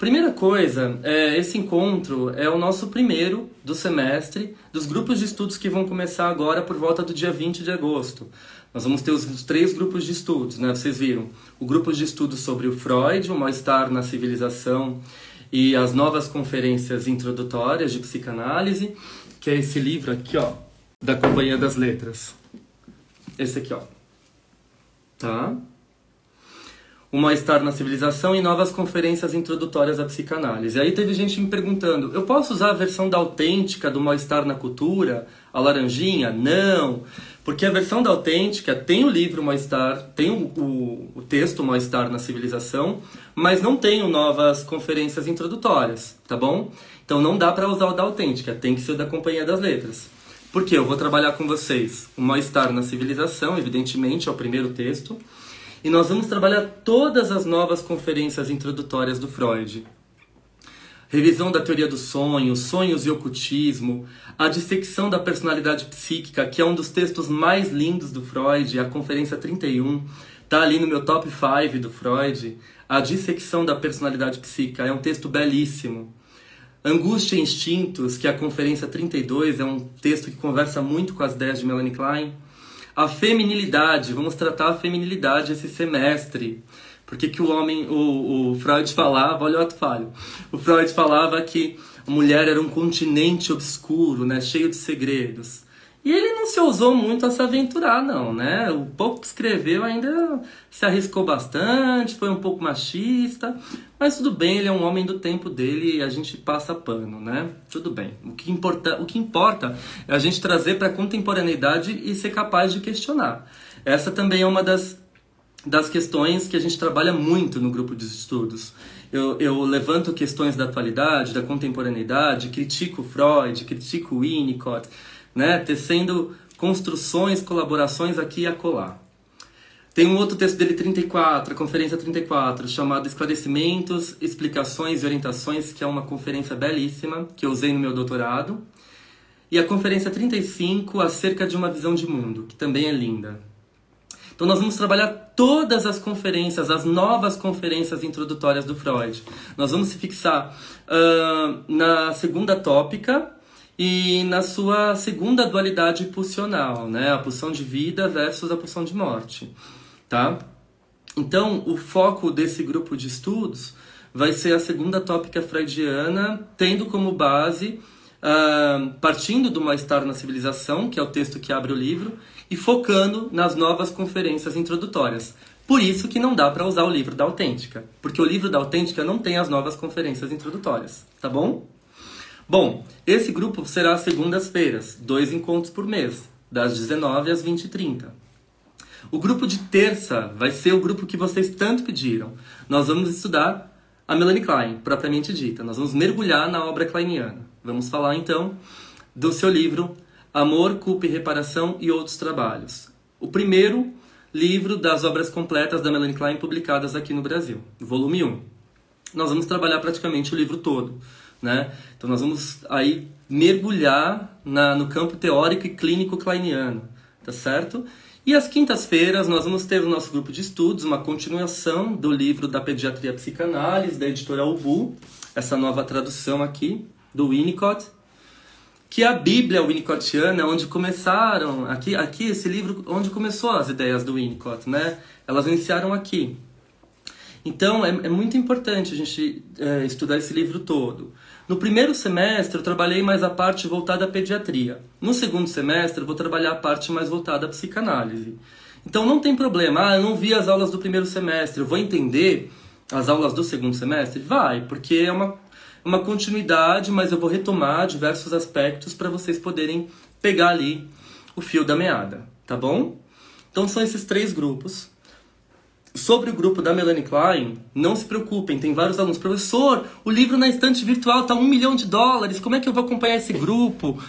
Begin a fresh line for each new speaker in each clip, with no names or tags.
Primeira coisa, é, esse encontro é o nosso primeiro do semestre dos grupos de estudos que vão começar agora por volta do dia 20 de agosto. Nós vamos ter os, os, três grupos de estudos, né? Vocês viram o grupo de estudos sobre o Freud, o mal-estar na civilização e as novas conferências introdutórias de psicanálise, que é esse livro aqui, ó, da Companhia das Letras. Esse aqui, ó. Tá? O mal-estar na civilização e novas conferências introdutórias à psicanálise. Aí teve gente me perguntando: eu posso usar a versão da autêntica do mal-estar na cultura, a laranjinha? Não. Porque a versão da autêntica tem o livro Mal-Estar, tem o, o, o texto Mal-Estar na Civilização, mas não tem novas conferências introdutórias, tá bom? Então não dá para usar o da autêntica, tem que ser o da Companhia das Letras. Porque eu vou trabalhar com vocês o Mal-Estar na Civilização, evidentemente, é o primeiro texto, e nós vamos trabalhar todas as novas conferências introdutórias do Freud revisão da teoria do sonho, sonhos e ocultismo, a dissecção da personalidade psíquica, que é um dos textos mais lindos do Freud, a Conferência 31, tá ali no meu top 5 do Freud. A dissecção da personalidade psíquica é um texto belíssimo. Angústia e Instintos, que é a Conferência 32, é um texto que conversa muito com as ideias de Melanie Klein. A feminilidade, vamos tratar a feminilidade esse semestre. Por que, que o homem, o, o Freud falava, olha o ato falho, o Freud falava que a mulher era um continente obscuro, né, cheio de segredos. E ele não se ousou muito a se aventurar, não, né? O pouco que escreveu ainda se arriscou bastante, foi um pouco machista, mas tudo bem, ele é um homem do tempo dele e a gente passa pano, né? Tudo bem. O que importa, o que importa é a gente trazer para a contemporaneidade e ser capaz de questionar. Essa também é uma das das questões que a gente trabalha muito no grupo de estudos. Eu, eu levanto questões da atualidade, da contemporaneidade, critico Freud, critico Winnicott, né, tecendo construções, colaborações aqui e acolá. Tem um outro texto dele, 34, a Conferência 34, chamado Esclarecimentos, Explicações e Orientações, que é uma conferência belíssima, que eu usei no meu doutorado. E a Conferência 35, Acerca de uma Visão de Mundo, que também é linda. Então nós vamos trabalhar todas as conferências, as novas conferências introdutórias do Freud. Nós vamos se fixar uh, na segunda tópica e na sua segunda dualidade pulsional, né? A pulsão de vida versus a pulsão de morte, tá? Então, o foco desse grupo de estudos vai ser a segunda tópica freudiana, tendo como base, uh, partindo do mal-estar na civilização, que é o texto que abre o livro, e focando nas novas conferências introdutórias. Por isso que não dá para usar o livro da Autêntica, porque o livro da Autêntica não tem as novas conferências introdutórias, tá bom? Bom, esse grupo será às segundas-feiras, dois encontros por mês, das 19 às 20h30. O grupo de terça vai ser o grupo que vocês tanto pediram. Nós vamos estudar a Melanie Klein, propriamente dita. Nós vamos mergulhar na obra kleiniana. Vamos falar então do seu livro Amor, Culpa e Reparação e Outros Trabalhos. O primeiro livro das obras completas da Melanie Klein publicadas aqui no Brasil, volume 1. Nós vamos trabalhar praticamente o livro todo, né? Então nós vamos aí mergulhar na, no campo teórico e clínico kleiniano, tá certo? E às quintas-feiras nós vamos ter o nosso grupo de estudos, uma continuação do livro da Pediatria Psicanálise, da editora Ubu, essa nova tradução aqui, do Winnicott, que é a Bíblia Winnicottiana, onde começaram, aqui, aqui esse livro, onde começou as ideias do Winnicott, né? Elas iniciaram aqui. Então é, é muito importante a gente é, estudar esse livro todo. No primeiro semestre eu trabalhei mais a parte voltada à pediatria. No segundo semestre eu vou trabalhar a parte mais voltada à psicanálise. Então não tem problema, ah, eu não vi as aulas do primeiro semestre, eu vou entender as aulas do segundo semestre? Vai, porque é uma, uma continuidade, mas eu vou retomar diversos aspectos para vocês poderem pegar ali o fio da meada, tá bom? Então são esses três grupos. Sobre o grupo da Melanie Klein, não se preocupem, tem vários alunos. Professor, o livro na estante virtual está um milhão de dólares, como é que eu vou acompanhar esse grupo?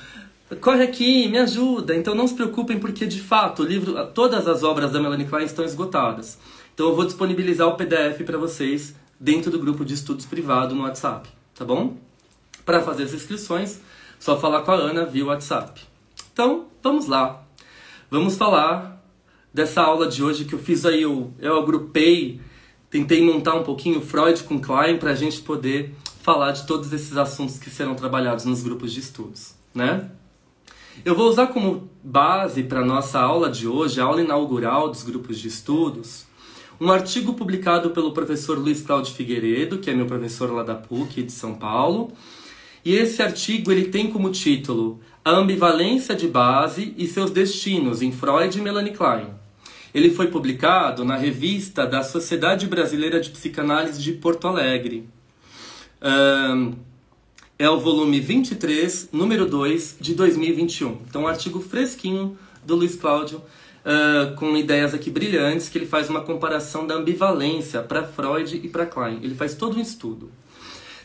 Corre aqui, me ajuda. Então não se preocupem, porque de fato o livro, todas as obras da Melanie Klein estão esgotadas. Então eu vou disponibilizar o PDF para vocês dentro do grupo de estudos privado no WhatsApp, tá bom? Para fazer as inscrições, só falar com a Ana via WhatsApp. Então, vamos lá. Vamos falar dessa aula de hoje que eu fiz aí, eu, eu agrupei, tentei montar um pouquinho Freud com Klein para a gente poder falar de todos esses assuntos que serão trabalhados nos grupos de estudos, né? Eu vou usar como base para nossa aula de hoje, a aula inaugural dos grupos de estudos, um artigo publicado pelo professor Luiz Cláudio Figueiredo, que é meu professor lá da PUC de São Paulo. E esse artigo ele tem como título A ambivalência de base e seus destinos em Freud e Melanie Klein. Ele foi publicado na revista da Sociedade Brasileira de Psicanálise de Porto Alegre. Um, é o volume 23, número 2, de 2021. Então, um artigo fresquinho do Luiz Cláudio, uh, com ideias aqui brilhantes, que ele faz uma comparação da ambivalência para Freud e para Klein. Ele faz todo um estudo.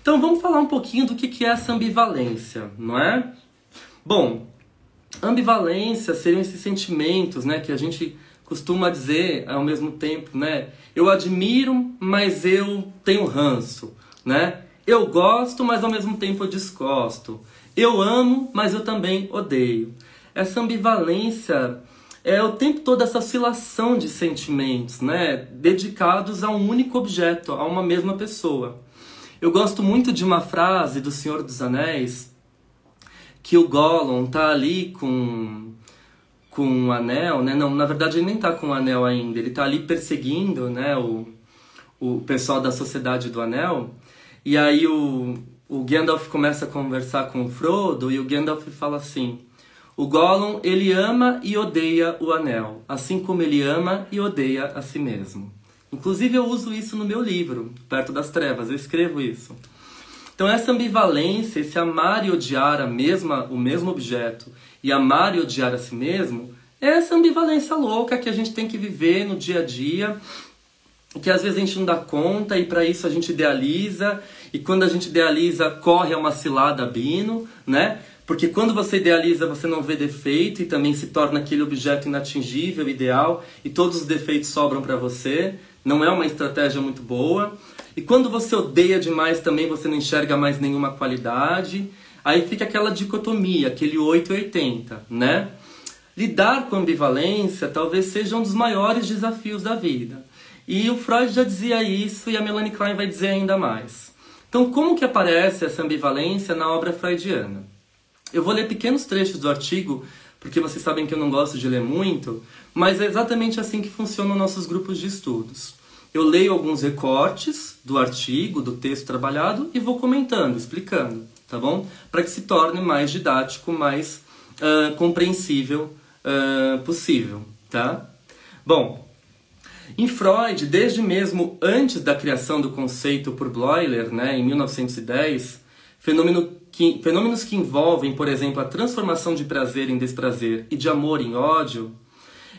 Então, vamos falar um pouquinho do que, que é essa ambivalência, não é? Bom, ambivalência seriam esses sentimentos né, que a gente costuma dizer ao mesmo tempo, né? Eu admiro, mas eu tenho ranço, né? Eu gosto, mas ao mesmo tempo eu desgosto. Eu amo, mas eu também odeio. Essa ambivalência é o tempo todo essa oscilação de sentimentos, né? Dedicados a um único objeto, a uma mesma pessoa. Eu gosto muito de uma frase do Senhor dos Anéis que o Gollum tá ali com com um anel, né? Não, na verdade ele nem tá com o um anel ainda, ele tá ali perseguindo, né, o, o pessoal da Sociedade do Anel. E aí o, o Gandalf começa a conversar com o Frodo e o Gandalf fala assim: "O Gollum, ele ama e odeia o anel, assim como ele ama e odeia a si mesmo." Inclusive eu uso isso no meu livro, Perto das Trevas, eu escrevo isso. Então essa ambivalência, esse amar e odiar a mesma, o mesmo objeto e amar e odiar a si mesmo, é essa ambivalência louca que a gente tem que viver no dia a dia, que às vezes a gente não dá conta e para isso a gente idealiza, e quando a gente idealiza corre a uma cilada bino, né? Porque quando você idealiza, você não vê defeito e também se torna aquele objeto inatingível, ideal, e todos os defeitos sobram para você. Não é uma estratégia muito boa. E quando você odeia demais também, você não enxerga mais nenhuma qualidade. Aí fica aquela dicotomia, aquele 880, né? Lidar com ambivalência talvez seja um dos maiores desafios da vida. E o Freud já dizia isso e a Melanie Klein vai dizer ainda mais. Então, como que aparece essa ambivalência na obra freudiana? Eu vou ler pequenos trechos do artigo, porque vocês sabem que eu não gosto de ler muito, mas é exatamente assim que funcionam nossos grupos de estudos. Eu leio alguns recortes do artigo, do texto trabalhado e vou comentando, explicando, tá bom? Para que se torne mais didático, mais uh, compreensível uh, possível, tá? Bom, em Freud, desde mesmo antes da criação do conceito por Bloiler, né, em 1910, fenômeno que, fenômenos que envolvem, por exemplo, a transformação de prazer em desprazer e de amor em ódio,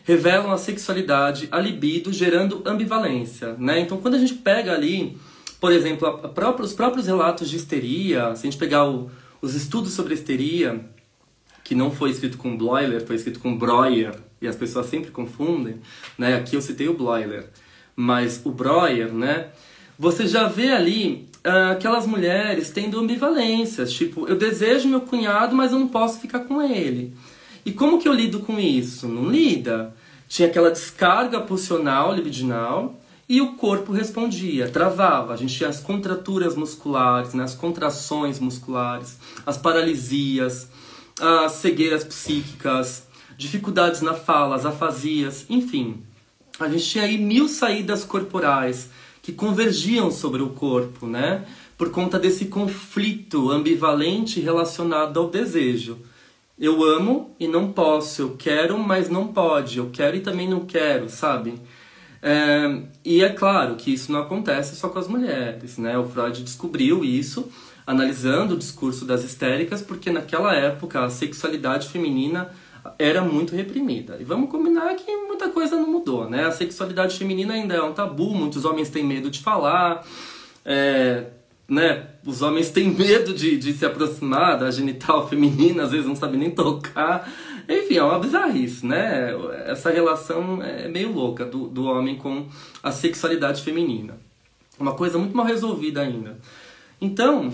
revelam a sexualidade, a libido, gerando ambivalência, né? Então, quando a gente pega ali, por exemplo, própria, os próprios relatos de histeria, se a gente pegar o, os estudos sobre histeria, que não foi escrito com Bloiler, foi escrito com Breuer, e as pessoas sempre confundem, né? Aqui eu citei o Bloiler, mas o Breuer, né? Você já vê ali uh, aquelas mulheres tendo ambivalências, tipo, eu desejo meu cunhado, mas eu não posso ficar com ele. E como que eu lido com isso? Não lida. tinha aquela descarga pulsional, libidinal, e o corpo respondia, travava. A gente tinha as contraturas musculares, né, as contrações musculares, as paralisias, as cegueiras psíquicas, dificuldades na fala, as afasias, enfim. A gente tinha aí mil saídas corporais que convergiam sobre o corpo, né? Por conta desse conflito ambivalente relacionado ao desejo. Eu amo e não posso, eu quero, mas não pode, eu quero e também não quero, sabe? É, e é claro que isso não acontece só com as mulheres, né? O Freud descobriu isso analisando o discurso das histéricas, porque naquela época a sexualidade feminina era muito reprimida. E vamos combinar que muita coisa não mudou, né? A sexualidade feminina ainda é um tabu, muitos homens têm medo de falar, é, né? Os homens têm medo de, de se aproximar da genital feminina, às vezes não sabem nem tocar. Enfim, é uma bizarrice, né? Essa relação é meio louca do, do homem com a sexualidade feminina. Uma coisa muito mal resolvida ainda. Então,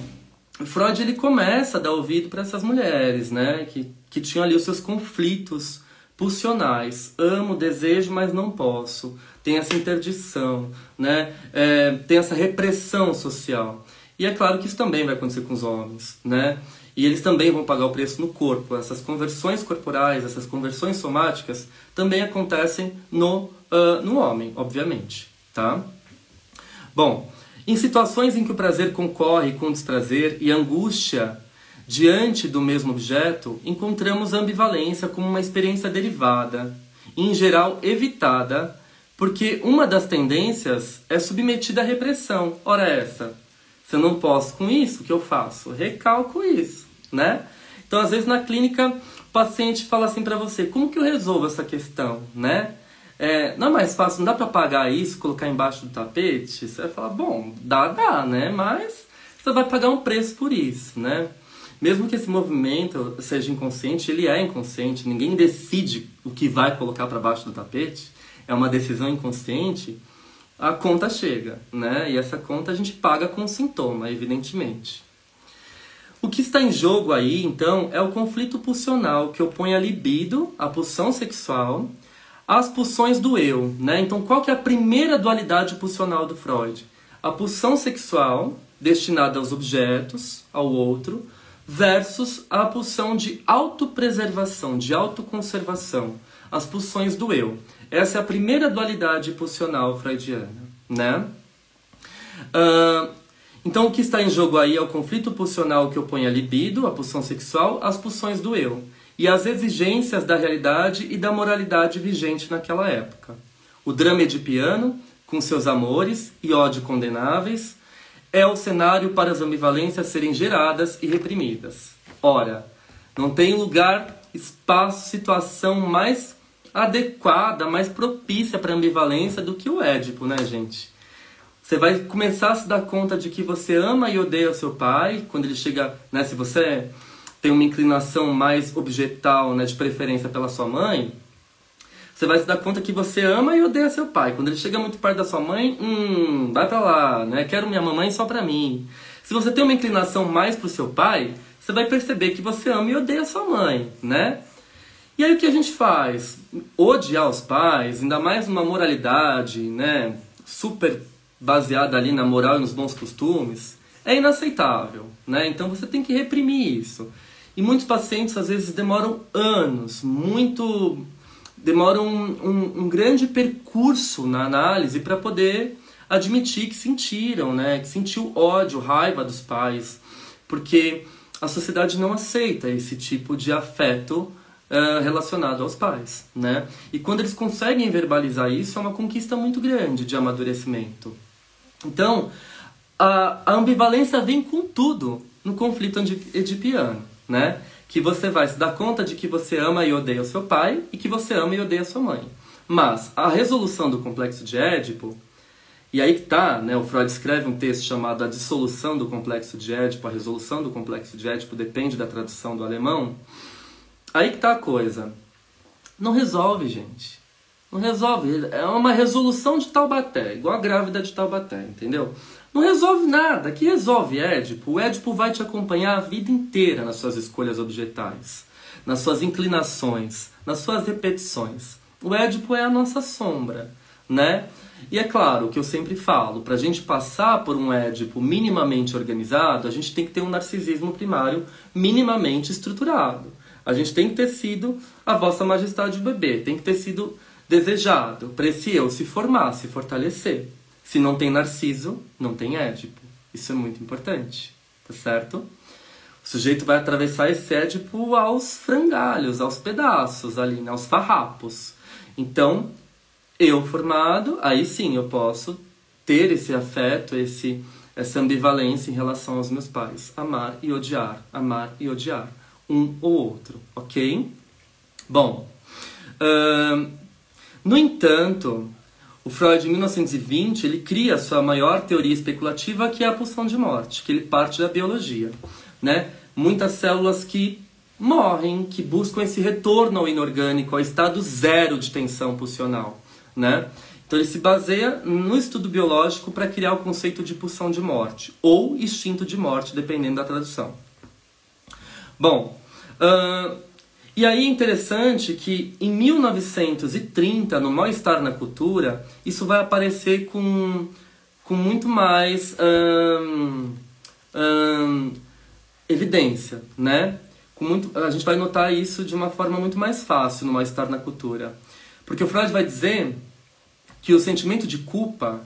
Freud ele começa a dar ouvido para essas mulheres, né? Que, que tinham ali os seus conflitos pulsionais. Amo, desejo, mas não posso. Tem essa interdição, né? É, tem essa repressão social. E é claro que isso também vai acontecer com os homens, né? E eles também vão pagar o preço no corpo. Essas conversões corporais, essas conversões somáticas também acontecem no, uh, no homem, obviamente, tá? Bom, em situações em que o prazer concorre com o desprazer e angústia diante do mesmo objeto, encontramos ambivalência como uma experiência derivada, em geral evitada, porque uma das tendências é submetida à repressão. Ora essa, se eu não posso com isso, o que eu faço? Recalco isso, né? Então, às vezes na clínica, o paciente fala assim para você: como que eu resolvo essa questão, né? É, não é mais fácil, não dá para pagar isso, colocar embaixo do tapete? Você vai falar: bom, dá, dá, né? Mas você vai pagar um preço por isso, né? Mesmo que esse movimento seja inconsciente, ele é inconsciente, ninguém decide o que vai colocar para baixo do tapete, é uma decisão inconsciente a conta chega, né? E essa conta a gente paga com sintoma, evidentemente. O que está em jogo aí, então, é o conflito pulsional que opõe a libido, a pulsão sexual, às pulsões do eu, né? Então, qual que é a primeira dualidade pulsional do Freud? A pulsão sexual, destinada aos objetos, ao outro, versus a pulsão de autopreservação, de autoconservação, as pulsões do eu. Essa é a primeira dualidade pulsional freudiana, né? Uh, então, o que está em jogo aí é o conflito pulsional que opõe a libido, a pulsão sexual, às pulsões do eu e às exigências da realidade e da moralidade vigente naquela época. O drama edipiano, com seus amores e ódio condenáveis, é o cenário para as ambivalências serem geradas e reprimidas. Ora, não tem lugar, espaço, situação mais adequada, mais propícia para ambivalência do que o Édipo, né, gente? Você vai começar a se dar conta de que você ama e odeia o seu pai, quando ele chega, né, se você tem uma inclinação mais objetal, né, de preferência pela sua mãe, você vai se dar conta que você ama e odeia seu pai. Quando ele chega muito perto da sua mãe, hum, vai pra lá, né? Quero minha mamãe só pra mim. Se você tem uma inclinação mais pro seu pai, você vai perceber que você ama e odeia sua mãe, né? E aí o que a gente faz? Odiar os pais, ainda mais uma moralidade, né, super baseada ali na moral e nos bons costumes, é inaceitável, né? Então você tem que reprimir isso. E muitos pacientes às vezes demoram anos, muito demoram um, um, um grande percurso na análise para poder admitir que sentiram, né, que sentiu ódio, raiva dos pais, porque a sociedade não aceita esse tipo de afeto uh, relacionado aos pais, né? E quando eles conseguem verbalizar isso, é uma conquista muito grande de amadurecimento. Então, a, a ambivalência vem com tudo no conflito edipiano, né? Que você vai se dar conta de que você ama e odeia o seu pai e que você ama e odeia a sua mãe. Mas a resolução do complexo de Édipo, e aí que tá, né? O Freud escreve um texto chamado A Dissolução do Complexo de Édipo, a resolução do complexo de Édipo depende da tradução do alemão. Aí que tá a coisa. Não resolve, gente. Não resolve. É uma resolução de Taubaté, igual a grávida de Taubaté, entendeu? Não resolve nada. Que resolve Édipo? O Édipo vai te acompanhar a vida inteira nas suas escolhas objetais, nas suas inclinações, nas suas repetições. O Édipo é a nossa sombra, né? E é claro, que eu sempre falo, para a gente passar por um Édipo minimamente organizado, a gente tem que ter um narcisismo primário minimamente estruturado. A gente tem que ter sido a vossa majestade bebê, tem que ter sido desejado para esse eu se formar, se fortalecer. Se não tem narciso, não tem Édipo. Isso é muito importante, tá certo? O sujeito vai atravessar esse Édipo aos frangalhos, aos pedaços ali, né? aos farrapos. Então, eu formado, aí sim eu posso ter esse afeto, esse, essa ambivalência em relação aos meus pais. Amar e odiar, amar e odiar. Um ou outro, ok? Bom, uh, no entanto, o Freud, em 1920, ele cria a sua maior teoria especulativa, que é a pulsão de morte, que ele parte da biologia. Né? Muitas células que morrem, que buscam esse retorno ao inorgânico, ao estado zero de tensão pulsional. Né? Então ele se baseia no estudo biológico para criar o conceito de pulsão de morte, ou instinto de morte, dependendo da tradução. Bom, uh, e aí é interessante que em 1930, no Mal-Estar na Cultura, isso vai aparecer com, com muito mais evidência, né? Com muito, a gente vai notar isso de uma forma muito mais fácil no Mal-Estar na Cultura. Porque o Freud vai dizer que o sentimento de culpa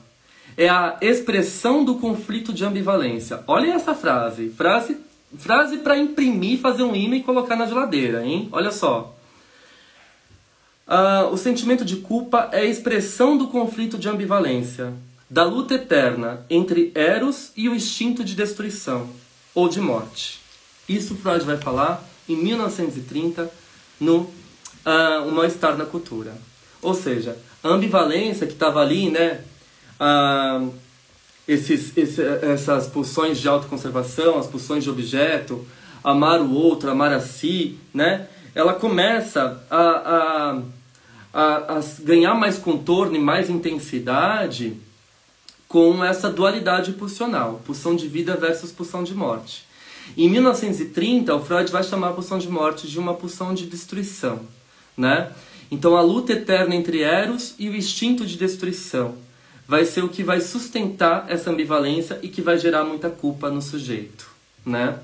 é a expressão do conflito de ambivalência. Olha essa frase, frase Frase para imprimir, fazer um imã e colocar na geladeira, hein? Olha só. Uh, o sentimento de culpa é a expressão do conflito de ambivalência, da luta eterna entre Eros e o instinto de destruição ou de morte. Isso Freud vai falar em 1930 no uh, O Mal-Estar na Cultura. Ou seja, a ambivalência que estava ali, né? Uh, esses, esse, essas pulsões de autoconservação, as pulsões de objeto, amar o outro, amar a si, né? Ela começa a, a, a, a ganhar mais contorno e mais intensidade com essa dualidade pulsional, pulsão de vida versus pulsão de morte. Em 1930, o Freud vai chamar a pulsão de morte de uma pulsão de destruição, né? Então a luta eterna entre Eros e o instinto de destruição vai ser o que vai sustentar essa ambivalência e que vai gerar muita culpa no sujeito, né?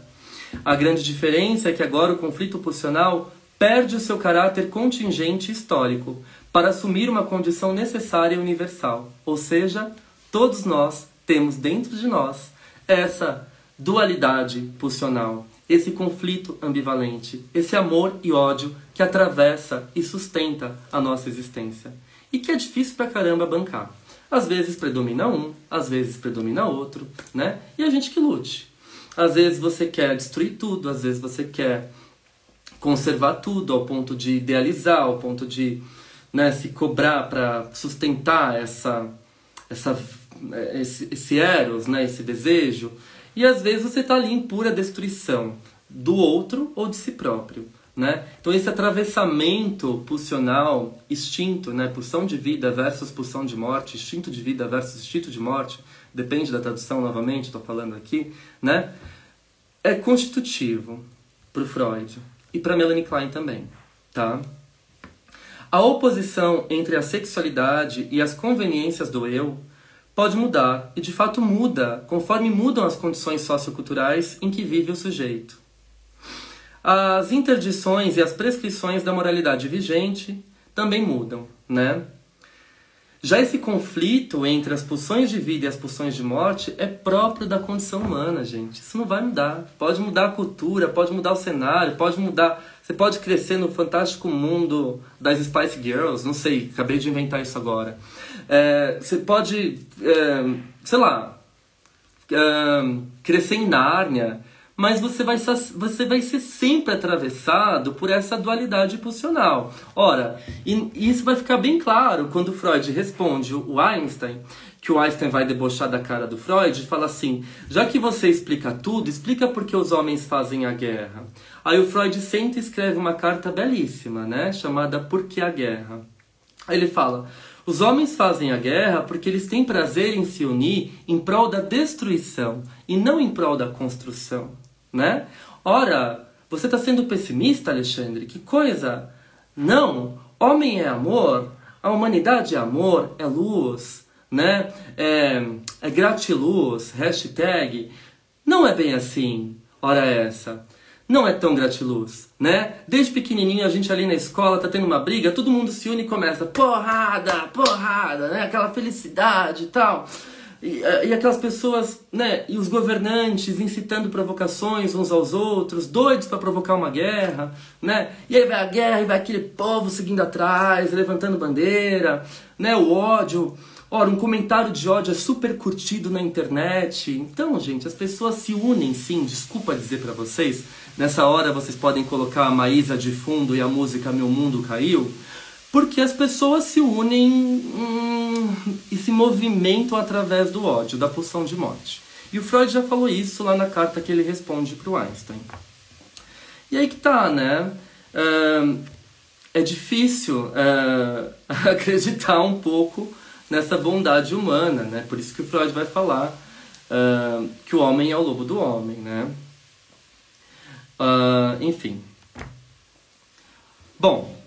A grande diferença é que agora o conflito pulsional perde o seu caráter contingente histórico para assumir uma condição necessária e universal, ou seja, todos nós temos dentro de nós essa dualidade pulsional, esse conflito ambivalente, esse amor e ódio que atravessa e sustenta a nossa existência e que é difícil pra caramba bancar. Às vezes predomina um, às vezes predomina outro, né? E a gente que lute. Às vezes você quer destruir tudo, às vezes você quer conservar tudo ao ponto de idealizar, ao ponto de né, se cobrar para sustentar essa, essa, esse, esse eros, né, esse desejo. E às vezes você está ali em pura destruição do outro ou de si próprio. Né? Então esse atravessamento pulsional, instinto, né? pulsão de vida versus pulsão de morte, instinto de vida versus instinto de morte, depende da tradução novamente, estou falando aqui, né? é constitutivo para Freud e para Melanie Klein também. Tá? A oposição entre a sexualidade e as conveniências do eu pode mudar, e de fato muda, conforme mudam as condições socioculturais em que vive o sujeito as interdições e as prescrições da moralidade vigente também mudam, né? Já esse conflito entre as pulsões de vida e as pulsões de morte é próprio da condição humana, gente. Isso não vai mudar. Pode mudar a cultura, pode mudar o cenário, pode mudar. Você pode crescer no fantástico mundo das Spice Girls, não sei, acabei de inventar isso agora. É, você pode, é, sei lá, é, crescer em Nárnia mas você vai, você vai ser sempre atravessado por essa dualidade pulsional. Ora, e isso vai ficar bem claro quando Freud responde o Einstein, que o Einstein vai debochar da cara do Freud e fala assim: já que você explica tudo, explica por que os homens fazem a guerra. Aí o Freud senta e escreve uma carta belíssima, né, chamada Por que a Guerra? Aí ele fala. Os homens fazem a guerra porque eles têm prazer em se unir em prol da destruição e não em prol da construção né? Ora, você está sendo pessimista, Alexandre? Que coisa! Não! homem é amor, a humanidade é amor, é luz, né? É, é gratiluz, hashtag. Não é bem assim, ora essa. Não é tão gratiluz, né? Desde pequenininho a gente ali na escola tá tendo uma briga, todo mundo se une e começa porrada, porrada, né? Aquela felicidade e tal. E, eh, e, aquelas pessoas, né, e os governantes incitando provocações uns aos outros, doidos para provocar uma guerra, né? E aí vai a guerra e vai aquele povo seguindo atrás, levantando bandeira, né? O ódio. Ora, um comentário de ódio é super curtido na internet. Então, gente, as pessoas se unem sim, desculpa dizer para vocês. Nessa hora vocês podem colocar a Maísa de fundo e a música Meu Mundo Caiu. Porque as pessoas se unem hum, e se movimentam através do ódio, da pulsão de morte. E o Freud já falou isso lá na carta que ele responde para o Einstein. E aí que tá, né? é difícil acreditar um pouco nessa bondade humana, né? Por isso que o Freud vai falar que o homem é o lobo do homem, né? Enfim. Bom,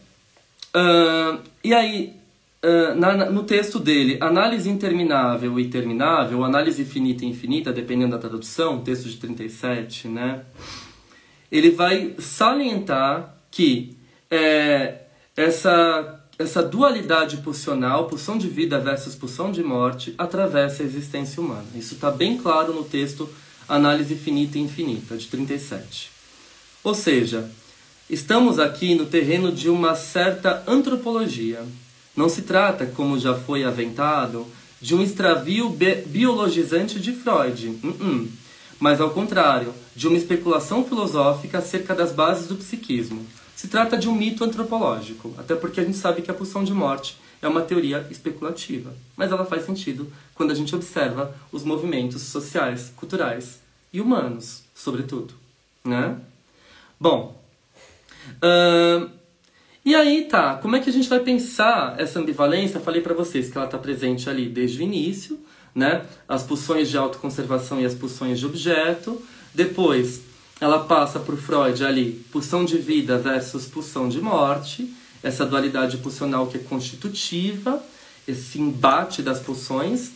Uh, e aí, uh, na, no texto dele, análise interminável e terminável, análise finita e infinita, dependendo da tradução, texto de 37, né? Ele vai salientar que é, essa, essa dualidade pulsional, pulsão de vida versus pulsão de morte, atravessa a existência humana. Isso está bem claro no texto Análise Finita e Infinita, de 37. Ou seja, Estamos aqui no terreno de uma certa antropologia. Não se trata, como já foi aventado, de um extravio biologizante de Freud, uh -uh. mas ao contrário, de uma especulação filosófica acerca das bases do psiquismo. Se trata de um mito antropológico, até porque a gente sabe que a pulsão de morte é uma teoria especulativa, mas ela faz sentido quando a gente observa os movimentos sociais, culturais e humanos, sobretudo, né? Bom, Uh, e aí tá, como é que a gente vai pensar essa ambivalência? falei para vocês que ela está presente ali desde o início, né? As pulsões de autoconservação e as pulsões de objeto. Depois, ela passa por Freud ali, pulsão de vida versus pulsão de morte, essa dualidade pulsional que é constitutiva, esse embate das pulsões,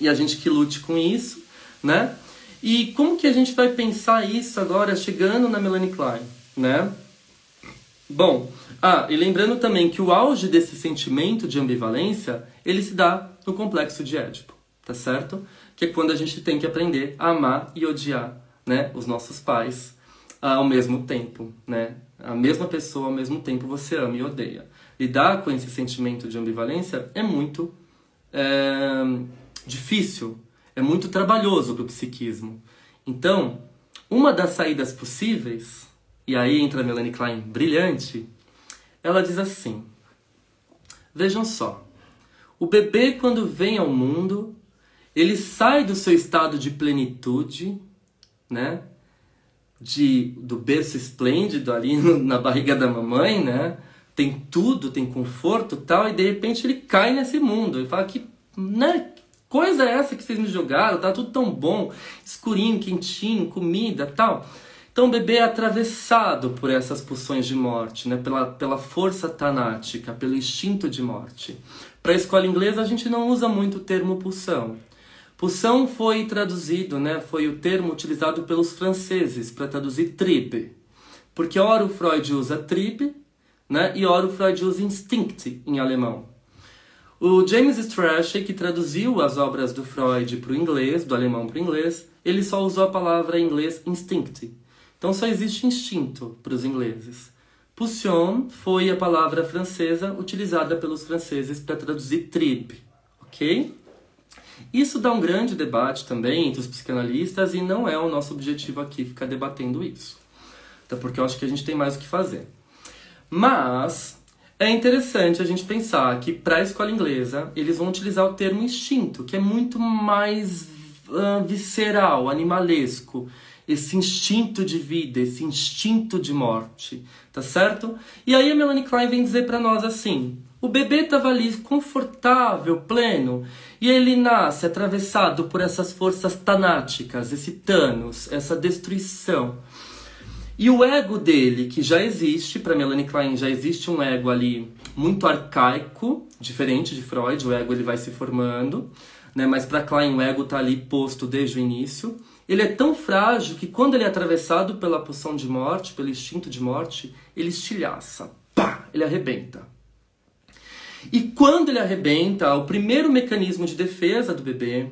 e a gente que lute com isso, né? E como que a gente vai pensar isso agora chegando na Melanie Klein, né? Bom, ah, e lembrando também que o auge desse sentimento de ambivalência, ele se dá no complexo de Édipo, tá certo? Que é quando a gente tem que aprender a amar e odiar, né, os nossos pais ao mesmo tempo, né? A mesma pessoa ao mesmo tempo você ama e odeia. Lidar com esse sentimento de ambivalência é muito é, difícil, é muito trabalhoso para o psiquismo. Então, uma das saídas possíveis e aí entra a Melanie Klein, brilhante. Ela diz assim: Vejam só, o bebê, quando vem ao mundo, ele sai do seu estado de plenitude, né? De, do berço esplêndido ali na barriga da mamãe, né? Tem tudo, tem conforto tal, e de repente ele cai nesse mundo. Ele fala que, né? Coisa é essa que vocês me jogaram? Tá tudo tão bom, escurinho, quentinho, comida tal. Então o bebê é atravessado por essas pulsões de morte, né? pela, pela força tanática, pelo instinto de morte. Para a escola inglesa a gente não usa muito o termo pulsão. Pulsão foi traduzido, né? foi o termo utilizado pelos franceses para traduzir tribe. Porque ora o Freud usa tribe né? e ora o Freud usa instinct em alemão. O James Strachey, que traduziu as obras do Freud para o inglês, do alemão para o inglês, ele só usou a palavra em inglês instinct. Então só existe instinto para os ingleses. Pulsion foi a palavra francesa utilizada pelos franceses para traduzir tribe, ok? Isso dá um grande debate também entre os psicanalistas e não é o nosso objetivo aqui ficar debatendo isso. Até porque eu acho que a gente tem mais o que fazer. Mas é interessante a gente pensar que para a escola inglesa eles vão utilizar o termo instinto, que é muito mais uh, visceral, animalesco esse instinto de vida, esse instinto de morte, tá certo? E aí a Melanie Klein vem dizer para nós assim: o bebê estava ali confortável, pleno, e ele nasce atravessado por essas forças tanáticas, esse Thanos, essa destruição. E o ego dele, que já existe, para Melanie Klein já existe um ego ali muito arcaico, diferente de Freud, o ego ele vai se formando, né? mas para Klein o ego está ali posto desde o início. Ele é tão frágil que quando ele é atravessado pela pulsão de morte, pelo instinto de morte, ele estilhaça, pá, ele arrebenta. E quando ele arrebenta, o primeiro mecanismo de defesa do bebê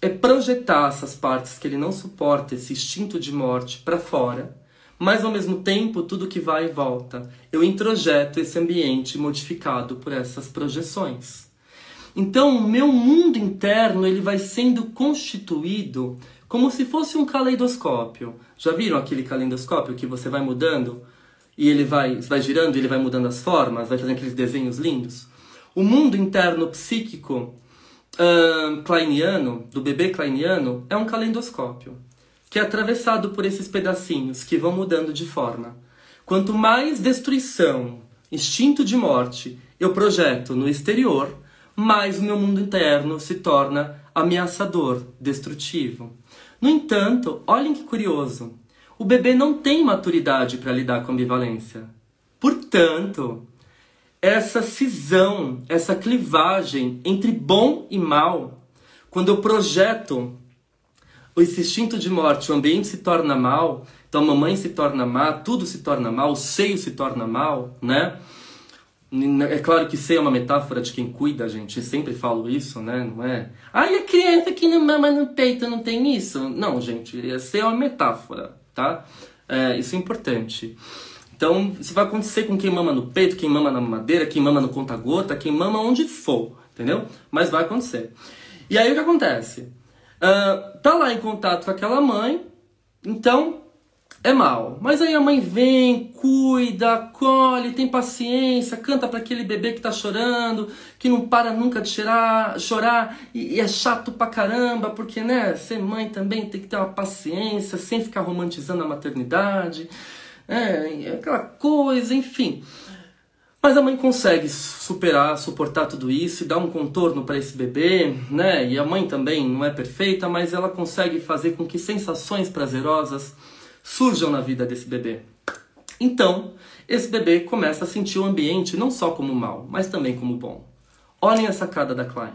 é projetar essas partes que ele não suporta, esse instinto de morte, para fora mas ao mesmo tempo tudo que vai e volta. Eu introjeto esse ambiente modificado por essas projeções. Então, o meu mundo interno ele vai sendo constituído como se fosse um caleidoscópio. Já viram aquele caleidoscópio que você vai mudando e ele vai, vai girando e ele vai mudando as formas, vai fazendo aqueles desenhos lindos? O mundo interno psíquico uh, kleiniano, do bebê kleiniano, é um caleidoscópio que é atravessado por esses pedacinhos que vão mudando de forma. Quanto mais destruição, instinto de morte eu projeto no exterior, mais o meu mundo interno se torna ameaçador, destrutivo. No entanto, olhem que curioso. O bebê não tem maturidade para lidar com ambivalência. Portanto, essa cisão, essa clivagem entre bom e mal, quando eu projeto esse instinto de morte, o ambiente se torna mal, então a mamãe se torna má, tudo se torna mal, o seio se torna mal, né? É claro que seio é uma metáfora de quem cuida, gente. Eu sempre falo isso, né? Não é? Ai, a criança que não mama no peito não tem isso. Não, gente. Seio é uma metáfora, tá? É, isso é importante. Então, isso vai acontecer com quem mama no peito, quem mama na madeira, quem mama no conta-gota, quem mama onde for, entendeu? Mas vai acontecer. E aí o que acontece? Uh, tá lá em contato com aquela mãe, então é mal. Mas aí a mãe vem, cuida, acolhe, tem paciência, canta para aquele bebê que tá chorando, que não para nunca de chorar, chorar e, e, é chato pra caramba, porque né, ser mãe também tem que ter uma paciência, sem ficar romantizando a maternidade, é, aquela coisa, enfim. Mas a mãe consegue superar, suportar tudo isso e dar um contorno para esse bebê, né? E a mãe também não é perfeita, mas ela consegue fazer com que sensações prazerosas surjam na vida desse bebê. Então, esse bebê começa a sentir o ambiente não só como mal, mas também como bom. Olhem a sacada da Klein.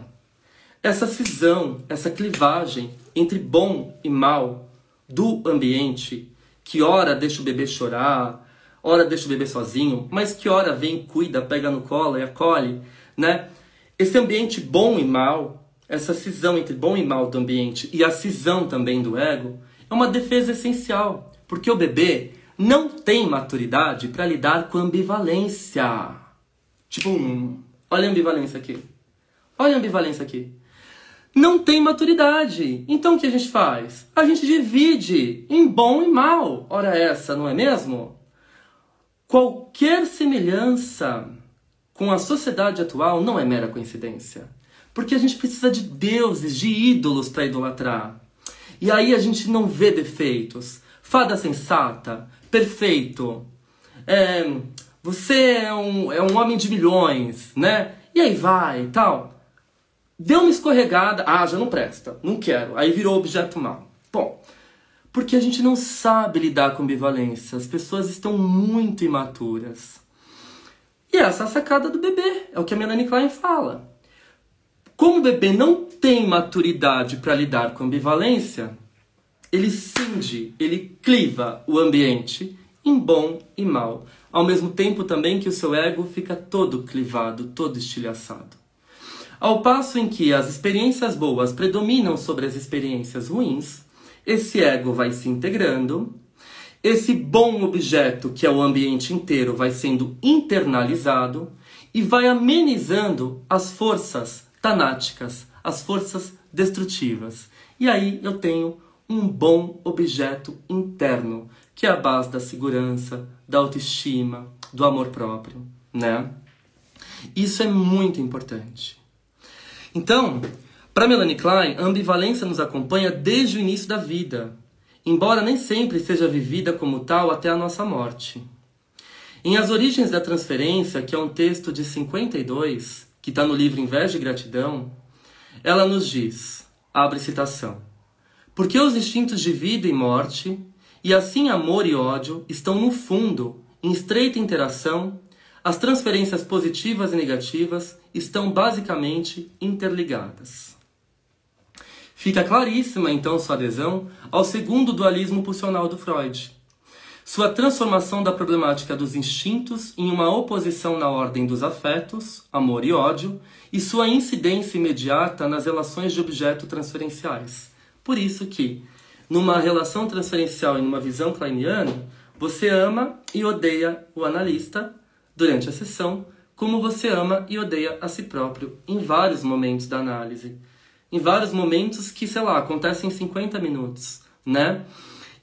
Essa cisão, essa clivagem entre bom e mal do ambiente, que ora deixa o bebê chorar, hora deixa o bebê sozinho, mas que hora vem, cuida, pega no colo e acolhe, né? Esse ambiente bom e mal, essa cisão entre bom e mal do ambiente e a cisão também do ego, é uma defesa essencial, porque o bebê não tem maturidade para lidar com ambivalência. Tipo, hum, olha a ambivalência aqui. Olha a ambivalência aqui. Não tem maturidade. Então o que a gente faz? A gente divide em bom e mal. Ora essa, não é mesmo? Qualquer semelhança com a sociedade atual não é mera coincidência. Porque a gente precisa de deuses, de ídolos para idolatrar. E aí a gente não vê defeitos. Fada sensata, perfeito. É, você é um, é um homem de milhões, né? E aí vai e tal. Deu uma escorregada, ah, já não presta, não quero. Aí virou objeto mal. Bom, porque a gente não sabe lidar com ambivalência. As pessoas estão muito imaturas. E essa é a sacada do bebê, é o que a Melanie Klein fala. Como o bebê não tem maturidade para lidar com ambivalência, ele cinge, ele cliva o ambiente em bom e mal, ao mesmo tempo também que o seu ego fica todo clivado, todo estilhaçado. Ao passo em que as experiências boas predominam sobre as experiências ruins, esse ego vai se integrando, esse bom objeto, que é o ambiente inteiro, vai sendo internalizado e vai amenizando as forças tanáticas, as forças destrutivas. E aí eu tenho um bom objeto interno, que é a base da segurança, da autoestima, do amor próprio, né? Isso é muito importante. Então, para Melanie Klein, a ambivalência nos acompanha desde o início da vida, embora nem sempre seja vivida como tal até a nossa morte. Em As Origens da Transferência, que é um texto de 52, que está no livro Inveja e Gratidão, ela nos diz, abre citação, porque os instintos de vida e morte E assim amor e ódio estão no fundo em estreita interação, as transferências positivas e negativas estão basicamente interligadas. Fica claríssima então sua adesão ao segundo dualismo pulsional do Freud. Sua transformação da problemática dos instintos em uma oposição na ordem dos afetos, amor e ódio, e sua incidência imediata nas relações de objeto transferenciais. Por isso que, numa relação transferencial e numa visão kleiniana, você ama e odeia o analista durante a sessão, como você ama e odeia a si próprio em vários momentos da análise. Em vários momentos que, sei lá, acontecem em 50 minutos, né?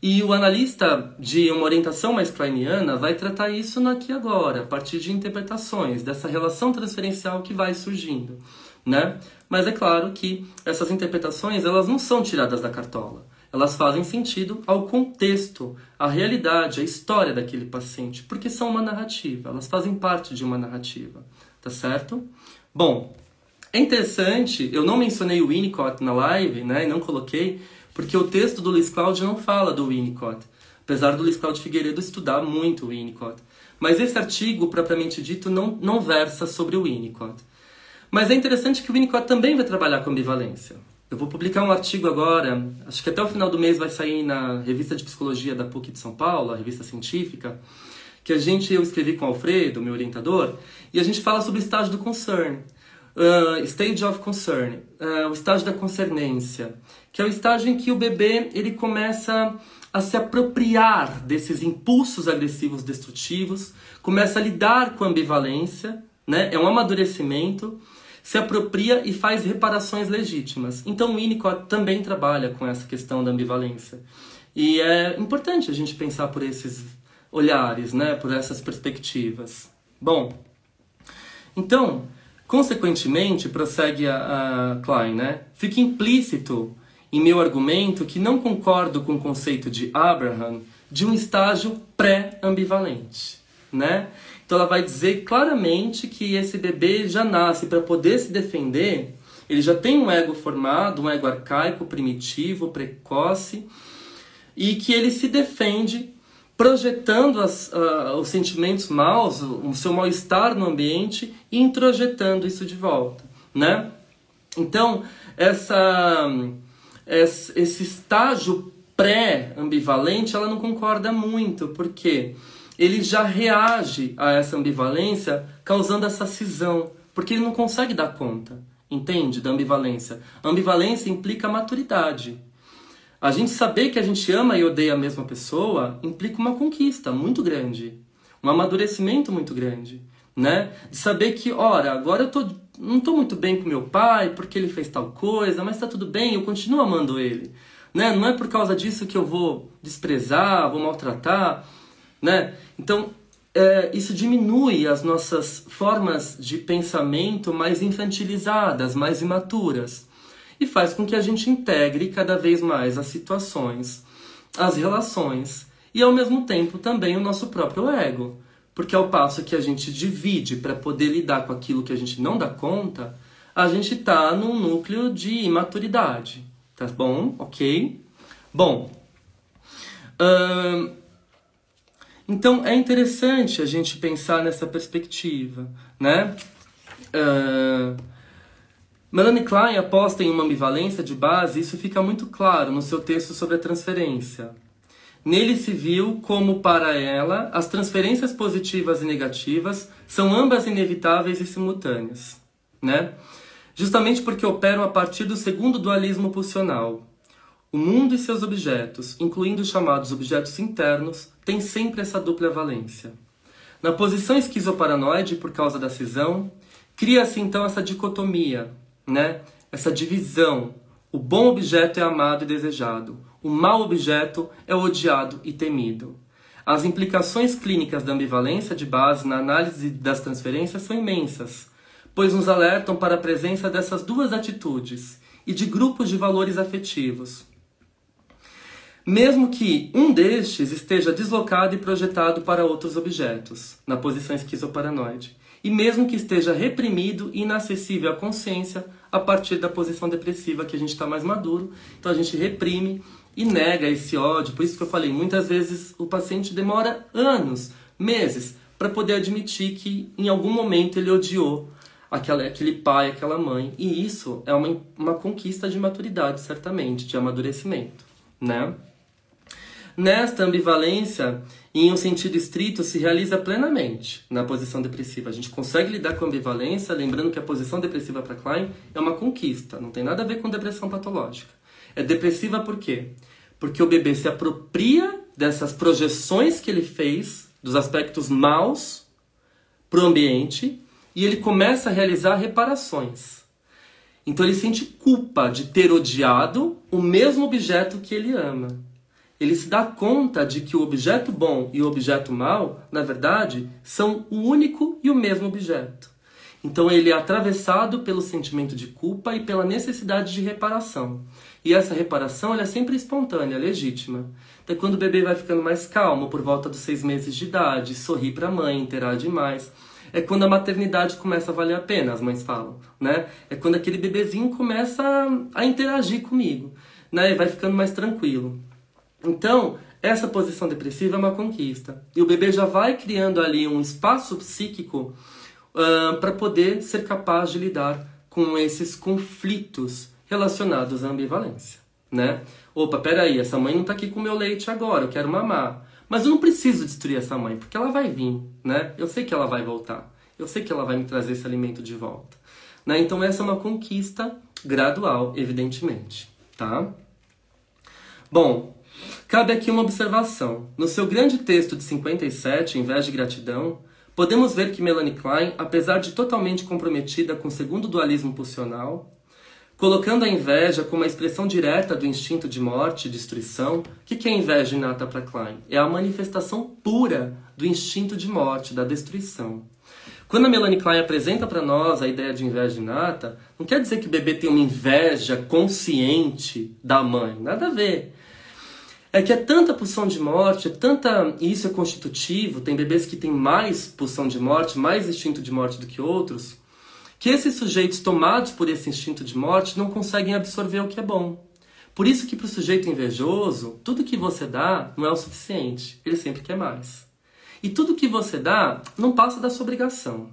E o analista de uma orientação mais kleiniana vai tratar isso aqui agora, a partir de interpretações dessa relação transferencial que vai surgindo, né? Mas é claro que essas interpretações, elas não são tiradas da cartola elas fazem sentido ao contexto, à realidade, à história daquele paciente, porque são uma narrativa, elas fazem parte de uma narrativa, tá certo? Bom, é interessante, eu não mencionei o Winnicott na live, né, e não coloquei, porque o texto do Luiz Cláudio não fala do Winnicott, apesar do Luiz Cláudio Figueiredo estudar muito o Winnicott. Mas esse artigo, propriamente dito, não, não versa sobre o Winnicott. Mas é interessante que o Winnicott também vai trabalhar com ambivalência. Eu vou publicar um artigo agora, acho que até o final do mês vai sair na revista de psicologia da PUC de São Paulo, a revista científica, que a gente eu escrevi com o Alfredo, meu orientador, e a gente fala sobre o estágio do concern, uh, stage of concern, uh, o estágio da concernência, que é o estágio em que o bebê ele começa a se apropriar desses impulsos agressivos destrutivos, começa a lidar com a ambivalência, né? É um amadurecimento se apropria e faz reparações legítimas. Então o Winnicott também trabalha com essa questão da ambivalência. E é importante a gente pensar por esses olhares, né, por essas perspectivas. Bom, então, consequentemente, prossegue a, a Klein, né, fica implícito em meu argumento que não concordo com o conceito de Abraham de um estágio pré-ambivalente, né? Então ela vai dizer claramente que esse bebê já nasce para poder se defender, ele já tem um ego formado, um ego arcaico, primitivo, precoce, e que ele se defende projetando as, uh, os sentimentos maus, o seu mal-estar no ambiente e introjetando isso de volta, né? Então, essa, esse estágio pré-ambivalente, ela não concorda muito, porque quê? Ele já reage a essa ambivalência causando essa cisão, porque ele não consegue dar conta, entende? Da ambivalência. Ambivalência implica maturidade. A gente saber que a gente ama e odeia a mesma pessoa implica uma conquista muito grande, um amadurecimento muito grande, né? De saber que, ora, agora eu tô, não estou muito bem com meu pai porque ele fez tal coisa, mas está tudo bem, eu continuo amando ele. Né? Não é por causa disso que eu vou desprezar, vou maltratar né? Então, é, isso diminui as nossas formas de pensamento mais infantilizadas, mais imaturas, e faz com que a gente integre cada vez mais as situações, as relações e, ao mesmo tempo, também o nosso próprio ego. Porque ao passo que a gente divide para poder lidar com aquilo que a gente não dá conta, a gente está num núcleo de imaturidade. Tá bom? Ok? Bom. Hum, então é interessante a gente pensar nessa perspectiva, né? Uh, Melanie Klein aposta em uma ambivalência de base, isso fica muito claro no seu texto sobre a transferência. Nele se viu como, para ela, as transferências positivas e negativas são ambas inevitáveis e simultâneas, né? Justamente porque operam a partir do segundo dualismo pulsional, o mundo e seus objetos, incluindo os chamados objetos internos, têm sempre essa dupla valência. Na posição esquizoparanoide, por causa da cisão, cria-se então essa dicotomia, né? essa divisão. O bom objeto é amado e desejado, o mau objeto é odiado e temido. As implicações clínicas da ambivalência de base na análise das transferências são imensas, pois nos alertam para a presença dessas duas atitudes e de grupos de valores afetivos, mesmo que um destes esteja deslocado e projetado para outros objetos, na posição esquizoparanoide, e mesmo que esteja reprimido e inacessível à consciência a partir da posição depressiva, que a gente está mais maduro, então a gente reprime e nega esse ódio. Por isso que eu falei, muitas vezes o paciente demora anos, meses, para poder admitir que em algum momento ele odiou aquela, aquele pai, aquela mãe. E isso é uma, uma conquista de maturidade, certamente, de amadurecimento, né? Nesta ambivalência, em um sentido estrito, se realiza plenamente na posição depressiva. A gente consegue lidar com a ambivalência, lembrando que a posição depressiva para Klein é uma conquista, não tem nada a ver com depressão patológica. É depressiva por quê? Porque o bebê se apropria dessas projeções que ele fez, dos aspectos maus, para o ambiente, e ele começa a realizar reparações. Então ele sente culpa de ter odiado o mesmo objeto que ele ama ele se dá conta de que o objeto bom e o objeto mal, na verdade, são o único e o mesmo objeto. Então ele é atravessado pelo sentimento de culpa e pela necessidade de reparação. E essa reparação é sempre espontânea, legítima. Então quando o bebê vai ficando mais calmo por volta dos seis meses de idade, sorri para a mãe, interage mais, é quando a maternidade começa a valer a pena, as mães falam, né? É quando aquele bebezinho começa a, a interagir comigo, né? E vai ficando mais tranquilo. Então, essa posição depressiva é uma conquista. E o bebê já vai criando ali um espaço psíquico uh, para poder ser capaz de lidar com esses conflitos relacionados à ambivalência, né? Opa, peraí, essa mãe não está aqui com meu leite agora, eu quero mamar. Mas eu não preciso destruir essa mãe, porque ela vai vir, né? Eu sei que ela vai voltar. Eu sei que ela vai me trazer esse alimento de volta. Né? Então essa é uma conquista gradual, evidentemente, tá? Bom, Cabe aqui uma observação. No seu grande texto de 57, Inveja de Gratidão, podemos ver que Melanie Klein, apesar de totalmente comprometida com o segundo dualismo pulsional, colocando a inveja como a expressão direta do instinto de morte e destruição, o que é inveja inata para Klein? É a manifestação pura do instinto de morte, da destruição. Quando a Melanie Klein apresenta para nós a ideia de inveja inata, não quer dizer que o bebê tem uma inveja consciente da mãe, nada a ver é que é tanta pulsão de morte, é tanta. E isso é constitutivo, tem bebês que têm mais pulsão de morte, mais instinto de morte do que outros, que esses sujeitos tomados por esse instinto de morte não conseguem absorver o que é bom. Por isso que para o sujeito invejoso, tudo que você dá não é o suficiente, ele sempre quer mais. E tudo que você dá não passa da sua obrigação.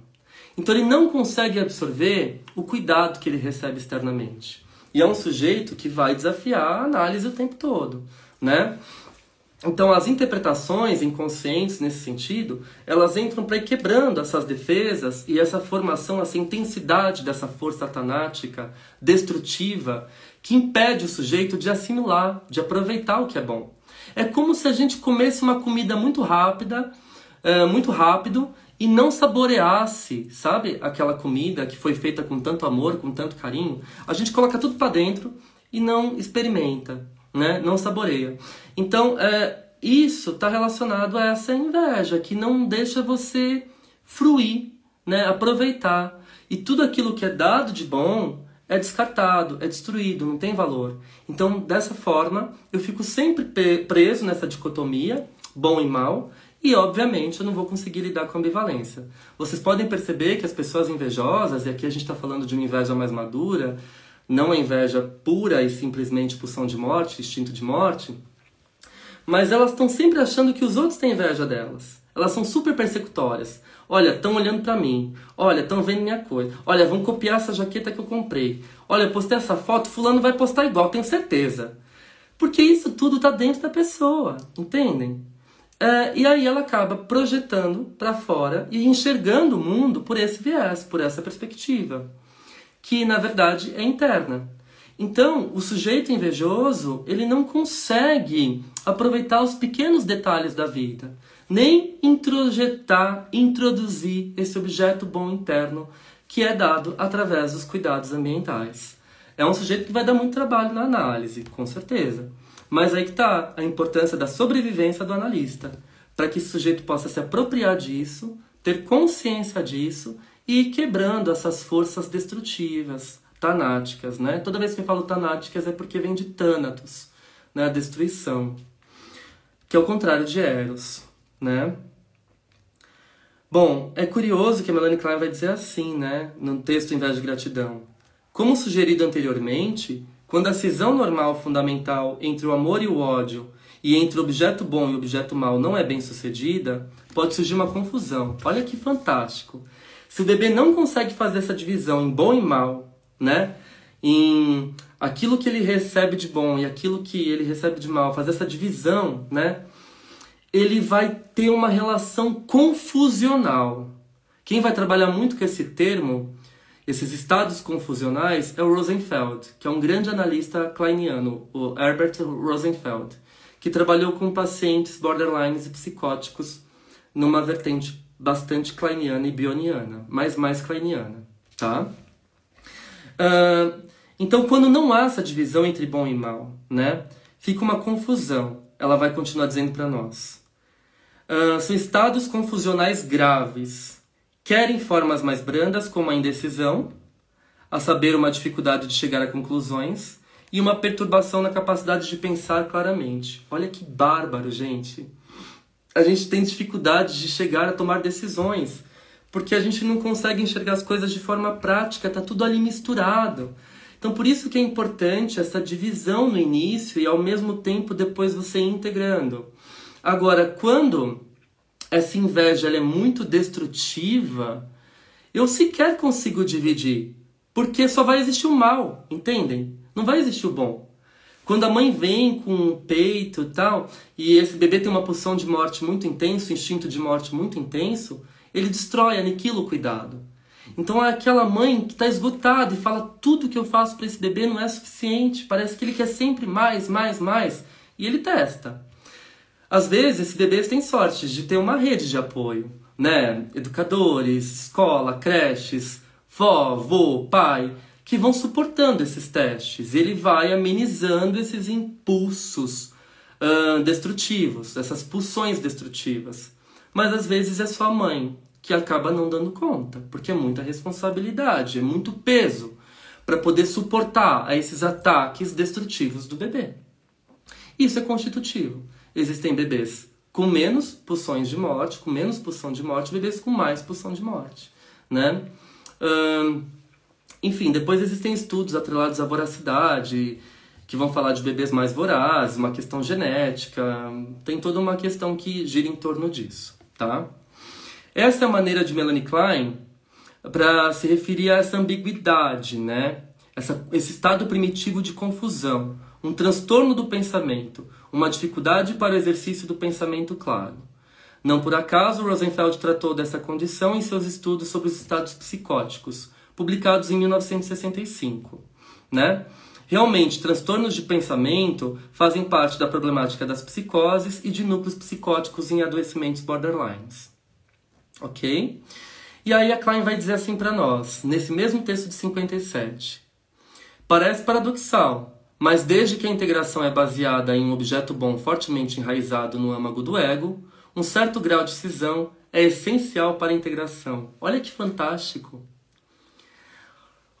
Então ele não consegue absorver o cuidado que ele recebe externamente. E é um sujeito que vai desafiar a análise o tempo todo né? Então, as interpretações inconscientes nesse sentido, elas entram para ir quebrando essas defesas e essa formação, essa intensidade dessa força tanática destrutiva que impede o sujeito de assimilar, de aproveitar o que é bom. É como se a gente comesse uma comida muito rápida, é, muito rápido e não saboreasse, sabe, aquela comida que foi feita com tanto amor, com tanto carinho. A gente coloca tudo para dentro e não experimenta né? Não saboreia. Então, é, isso está relacionado a essa inveja que não deixa você fruir, né? Aproveitar. E tudo aquilo que é dado de bom é descartado, é destruído, não tem valor. Então, dessa forma, eu fico sempre preso nessa dicotomia, bom e mal, e obviamente eu não vou conseguir lidar com a ambivalência. Vocês podem perceber que as pessoas invejosas, e aqui a gente está falando de uma inveja mais madura, não a inveja pura e simplesmente pulsão de morte, instinto de morte, mas elas estão sempre achando que os outros têm inveja delas. Elas são super persecutórias. Olha, estão olhando para mim. Olha, estão vendo minha coisa. Olha, vão copiar essa jaqueta que eu comprei. Olha, postei essa foto, fulano vai postar igual, tenho certeza. Porque isso tudo está dentro da pessoa, entendem? É, e aí ela acaba projetando para fora e enxergando o mundo por esse viés, por essa perspectiva que na verdade é interna. Então, o sujeito invejoso, ele não consegue aproveitar os pequenos detalhes da vida, nem introjetar, introduzir esse objeto bom interno que é dado através dos cuidados ambientais. É um sujeito que vai dar muito trabalho na análise, com certeza. Mas aí que está a importância da sobrevivência do analista, para que esse sujeito possa se apropriar disso, ter consciência disso e quebrando essas forças destrutivas, tanáticas, né? Toda vez que eu falo tanáticas é porque vem de Thanatos, né? A destruição, que é o contrário de Eros, né? Bom, é curioso que a Melanie Klein vai dizer assim, né, no texto Inveja de Gratidão. Como sugerido anteriormente, quando a cisão normal fundamental entre o amor e o ódio e entre o objeto bom e o objeto mal não é bem sucedida, pode surgir uma confusão. Olha que fantástico. Se o bebê não consegue fazer essa divisão em bom e mal, né? Em aquilo que ele recebe de bom e aquilo que ele recebe de mal, fazer essa divisão, né? Ele vai ter uma relação confusional. Quem vai trabalhar muito com esse termo, esses estados confusionais, é o Rosenfeld, que é um grande analista kleiniano, o Herbert Rosenfeld, que trabalhou com pacientes borderlines e psicóticos numa vertente bastante kleiniana e bioniana, mas mais kleiniana, tá? Uh, então, quando não há essa divisão entre bom e mal, né, fica uma confusão. Ela vai continuar dizendo para nós. Uh, são estados confusionais graves, quer em formas mais brandas, como a indecisão, a saber, uma dificuldade de chegar a conclusões, e uma perturbação na capacidade de pensar claramente. Olha que bárbaro, gente. A gente tem dificuldade de chegar a tomar decisões, porque a gente não consegue enxergar as coisas de forma prática, tá tudo ali misturado. Então, por isso que é importante essa divisão no início e ao mesmo tempo depois você integrando. Agora, quando essa inveja é muito destrutiva, eu sequer consigo dividir, porque só vai existir o mal, entendem? Não vai existir o bom. Quando a mãe vem com um peito e tal, e esse bebê tem uma pulsão de morte muito intenso, instinto de morte muito intenso, ele destrói, aniquila o cuidado. Então é aquela mãe que está esgotada e fala tudo que eu faço para esse bebê não é suficiente, parece que ele quer sempre mais, mais, mais, e ele testa. Às vezes, esse bebê tem sorte de ter uma rede de apoio, né? Educadores, escola, creches, vó, vô, pai, que vão suportando esses testes. Ele vai amenizando esses impulsos uh, destrutivos, essas pulsões destrutivas. Mas às vezes é sua mãe que acaba não dando conta, porque é muita responsabilidade, é muito peso para poder suportar a esses ataques destrutivos do bebê. Isso é constitutivo. Existem bebês com menos pulsões de morte, com menos pulsão de morte, bebês com mais pulsão de morte, né? Enfim, depois existem estudos atrelados à voracidade, que vão falar de bebês mais vorazes, uma questão genética, tem toda uma questão que gira em torno disso, tá? Essa é a maneira de Melanie Klein para se referir a essa ambiguidade, né? Essa, esse estado primitivo de confusão, um transtorno do pensamento, uma dificuldade para o exercício do pensamento claro. Não por acaso, Rosenfeld tratou dessa condição em seus estudos sobre os estados psicóticos, publicados em 1965. Né? Realmente, transtornos de pensamento fazem parte da problemática das psicoses e de núcleos psicóticos em adoecimentos borderlines ok? E aí a Klein vai dizer assim para nós, nesse mesmo texto de 57. Parece paradoxal, mas desde que a integração é baseada em um objeto bom fortemente enraizado no âmago do ego, um certo grau de cisão é essencial para a integração. Olha que fantástico!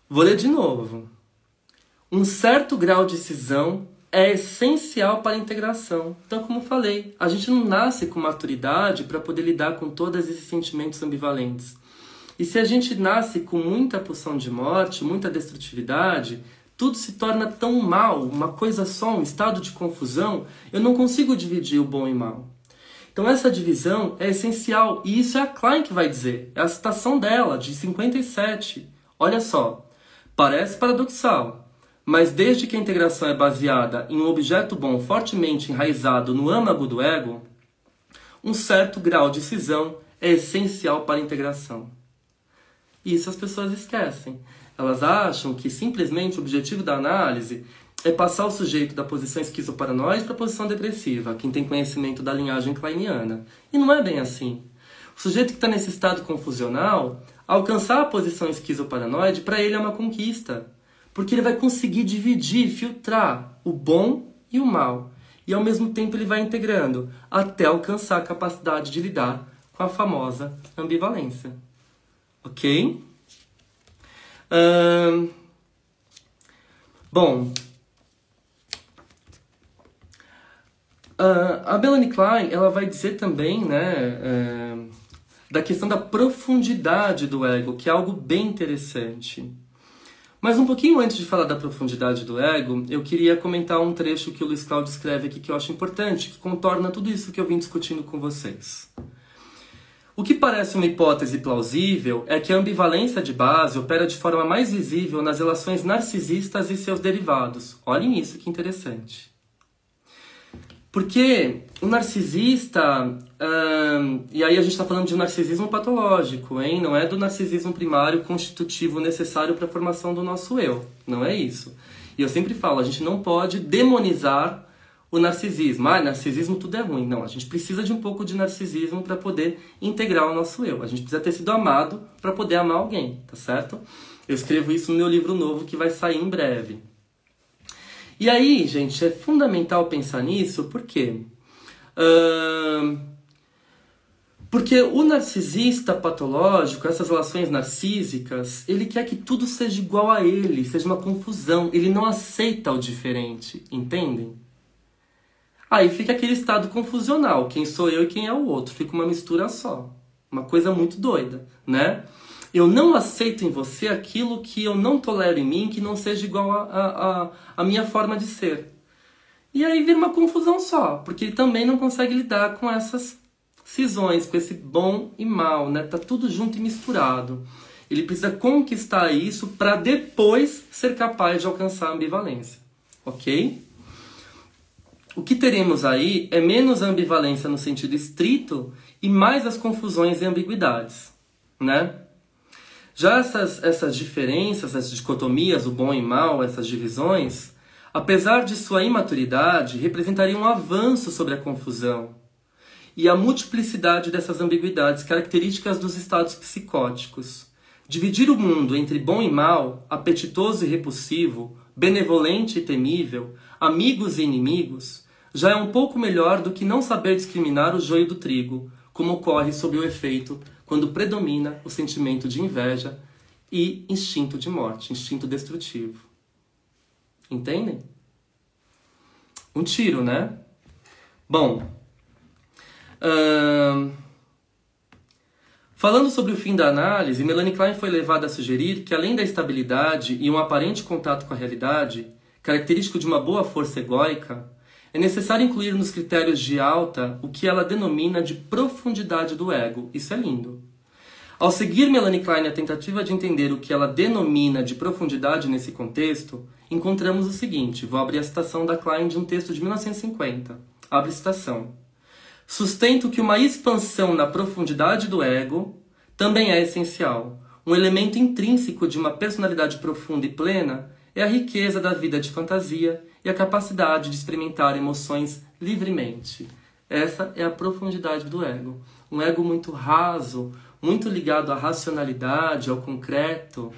Vou ler de novo. Um certo grau de cisão é essencial para a integração. Então, como falei, a gente não nasce com maturidade para poder lidar com todos esses sentimentos ambivalentes. E se a gente nasce com muita pulsão de morte, muita destrutividade, tudo se torna tão mal, uma coisa só, um estado de confusão, eu não consigo dividir o bom e mal. Então essa divisão é essencial, e isso é a Klein que vai dizer, é a citação dela, de 57. Olha só, parece paradoxal, mas desde que a integração é baseada em um objeto bom fortemente enraizado no âmago do ego, um certo grau de cisão é essencial para a integração. Isso as pessoas esquecem. Elas acham que simplesmente o objetivo da análise é passar o sujeito da posição esquizoparanoide para a posição depressiva, quem tem conhecimento da linhagem kleiniana. E não é bem assim. O sujeito que está nesse estado confusional, alcançar a posição esquizoparanoide, para ele é uma conquista. Porque ele vai conseguir dividir, filtrar o bom e o mal. E ao mesmo tempo ele vai integrando até alcançar a capacidade de lidar com a famosa ambivalência. Ok? bom, Uh, a Melanie Klein ela vai dizer também né, uh, da questão da profundidade do ego, que é algo bem interessante. Mas um pouquinho antes de falar da profundidade do ego, eu queria comentar um trecho que o Luiz Cláudio escreve aqui que eu acho importante, que contorna tudo isso que eu vim discutindo com vocês. O que parece uma hipótese plausível é que a ambivalência de base opera de forma mais visível nas relações narcisistas e seus derivados. Olhem isso que interessante. Porque o narcisista, e aí a gente está falando de narcisismo patológico, hein? não é do narcisismo primário constitutivo necessário para a formação do nosso eu, não é isso. E eu sempre falo, a gente não pode demonizar o narcisismo. Ah, narcisismo tudo é ruim. Não, a gente precisa de um pouco de narcisismo para poder integrar o nosso eu. A gente precisa ter sido amado para poder amar alguém, tá certo? Eu escrevo isso no meu livro novo que vai sair em breve. E aí, gente, é fundamental pensar nisso, por quê? Uh, porque o narcisista patológico, essas relações narcísicas, ele quer que tudo seja igual a ele, seja uma confusão. Ele não aceita o diferente, entendem? Aí fica aquele estado confusional, quem sou eu e quem é o outro, fica uma mistura só. Uma coisa muito doida, né? Eu não aceito em você aquilo que eu não tolero em mim, que não seja igual a minha forma de ser. E aí vira uma confusão só, porque ele também não consegue lidar com essas cisões, com esse bom e mal, né? Tá tudo junto e misturado. Ele precisa conquistar isso para depois ser capaz de alcançar a ambivalência, ok? O que teremos aí é menos ambivalência no sentido estrito e mais as confusões e ambiguidades, né? Já essas, essas diferenças, essas dicotomias, o bom e mal, essas divisões, apesar de sua imaturidade, representariam um avanço sobre a confusão e a multiplicidade dessas ambiguidades características dos estados psicóticos. Dividir o mundo entre bom e mal, apetitoso e repulsivo, benevolente e temível, amigos e inimigos, já é um pouco melhor do que não saber discriminar o joio do trigo, como ocorre sob o efeito quando predomina o sentimento de inveja e instinto de morte, instinto destrutivo. Entendem? Um tiro, né? Bom, falando sobre o fim da análise, Melanie Klein foi levada a sugerir que, além da estabilidade e um aparente contato com a realidade, característico de uma boa força egóica, é necessário incluir nos critérios de alta o que ela denomina de profundidade do ego. Isso é lindo. Ao seguir Melanie Klein a tentativa de entender o que ela denomina de profundidade nesse contexto, encontramos o seguinte: vou abrir a citação da Klein de um texto de 1950. Abre citação. Sustento que uma expansão na profundidade do ego também é essencial. Um elemento intrínseco de uma personalidade profunda e plena é a riqueza da vida de fantasia e a capacidade de experimentar emoções livremente. Essa é a profundidade do ego. Um ego muito raso, muito ligado à racionalidade, ao concreto,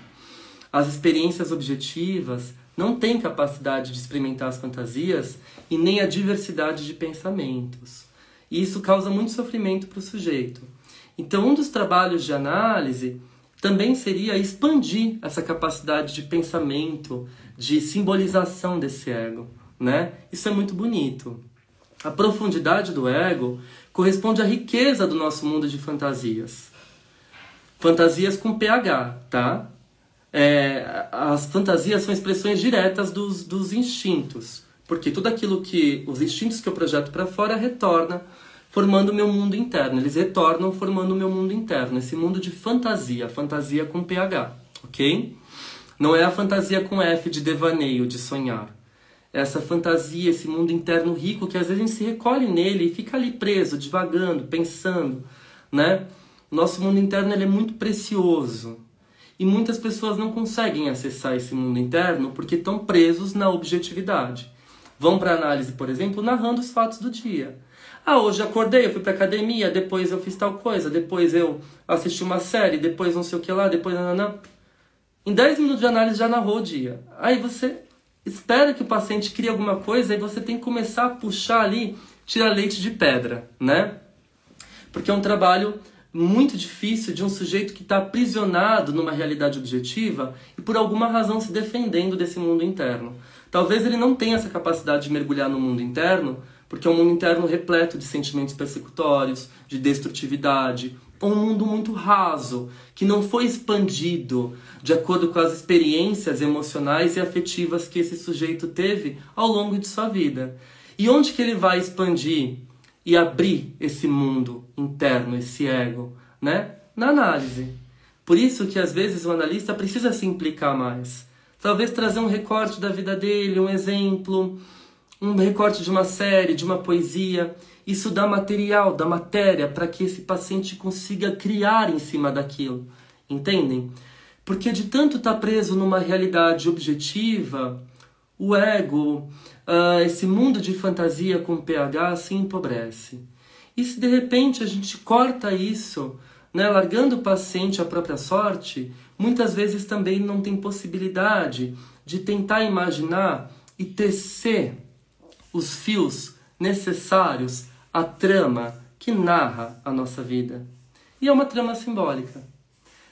às experiências objetivas, não tem capacidade de experimentar as fantasias e nem a diversidade de pensamentos. E isso causa muito sofrimento para o sujeito. Então, um dos trabalhos de análise também seria expandir essa capacidade de pensamento, de simbolização desse ego, né? Isso é muito bonito. A profundidade do ego corresponde à riqueza do nosso mundo de fantasias. Fantasias com pH, tá? É, as fantasias são expressões diretas dos, dos instintos, porque tudo aquilo que os instintos que eu projeto para fora retorna formando o meu mundo interno. Eles retornam formando o meu mundo interno, esse mundo de fantasia, fantasia com pH, ok? Não é a fantasia com F de devaneio, de sonhar. Essa fantasia, esse mundo interno rico que às vezes a gente se recolhe nele e fica ali preso, divagando, pensando, né? Nosso mundo interno ele é muito precioso. E muitas pessoas não conseguem acessar esse mundo interno porque estão presos na objetividade. Vão para análise, por exemplo, narrando os fatos do dia. Ah, hoje acordei, eu fui pra academia, depois eu fiz tal coisa, depois eu assisti uma série, depois não sei o que lá, depois. Nanana. Em 10 minutos de análise já narrou o dia. Aí você espera que o paciente crie alguma coisa e você tem que começar a puxar ali, tirar leite de pedra, né? Porque é um trabalho muito difícil de um sujeito que está aprisionado numa realidade objetiva e por alguma razão se defendendo desse mundo interno. Talvez ele não tenha essa capacidade de mergulhar no mundo interno porque é um mundo interno repleto de sentimentos persecutórios, de destrutividade, um mundo muito raso, que não foi expandido de acordo com as experiências emocionais e afetivas que esse sujeito teve ao longo de sua vida. E onde que ele vai expandir e abrir esse mundo interno, esse ego, né? Na análise. Por isso que às vezes o analista precisa se implicar mais. Talvez trazer um recorte da vida dele, um exemplo, um recorte de uma série, de uma poesia. Isso dá material, dá matéria para que esse paciente consiga criar em cima daquilo. Entendem? Porque de tanto estar tá preso numa realidade objetiva, o ego, uh, esse mundo de fantasia com pH se empobrece. E se de repente a gente corta isso, né, largando o paciente à própria sorte, muitas vezes também não tem possibilidade de tentar imaginar e tecer os fios necessários à trama que narra a nossa vida. E é uma trama simbólica.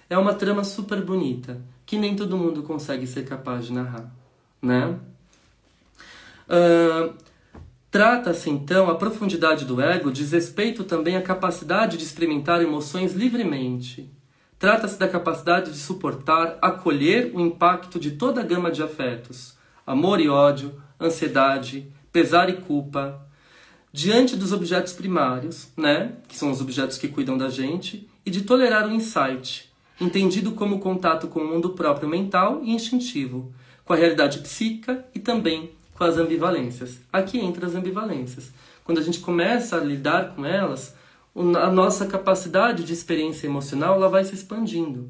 É uma trama super bonita, que nem todo mundo consegue ser capaz de narrar, né? Uh, Trata-se então a profundidade do ego diz respeito também à capacidade de experimentar emoções livremente. Trata-se da capacidade de suportar, acolher o impacto de toda a gama de afetos, amor e ódio, ansiedade, pesar e culpa, diante dos objetos primários, né, que são os objetos que cuidam da gente, e de tolerar o insight, entendido como contato com o mundo próprio mental e instintivo, com a realidade psíquica e também com as ambivalências. Aqui entra as ambivalências. Quando a gente começa a lidar com elas, a nossa capacidade de experiência emocional ela vai se expandindo.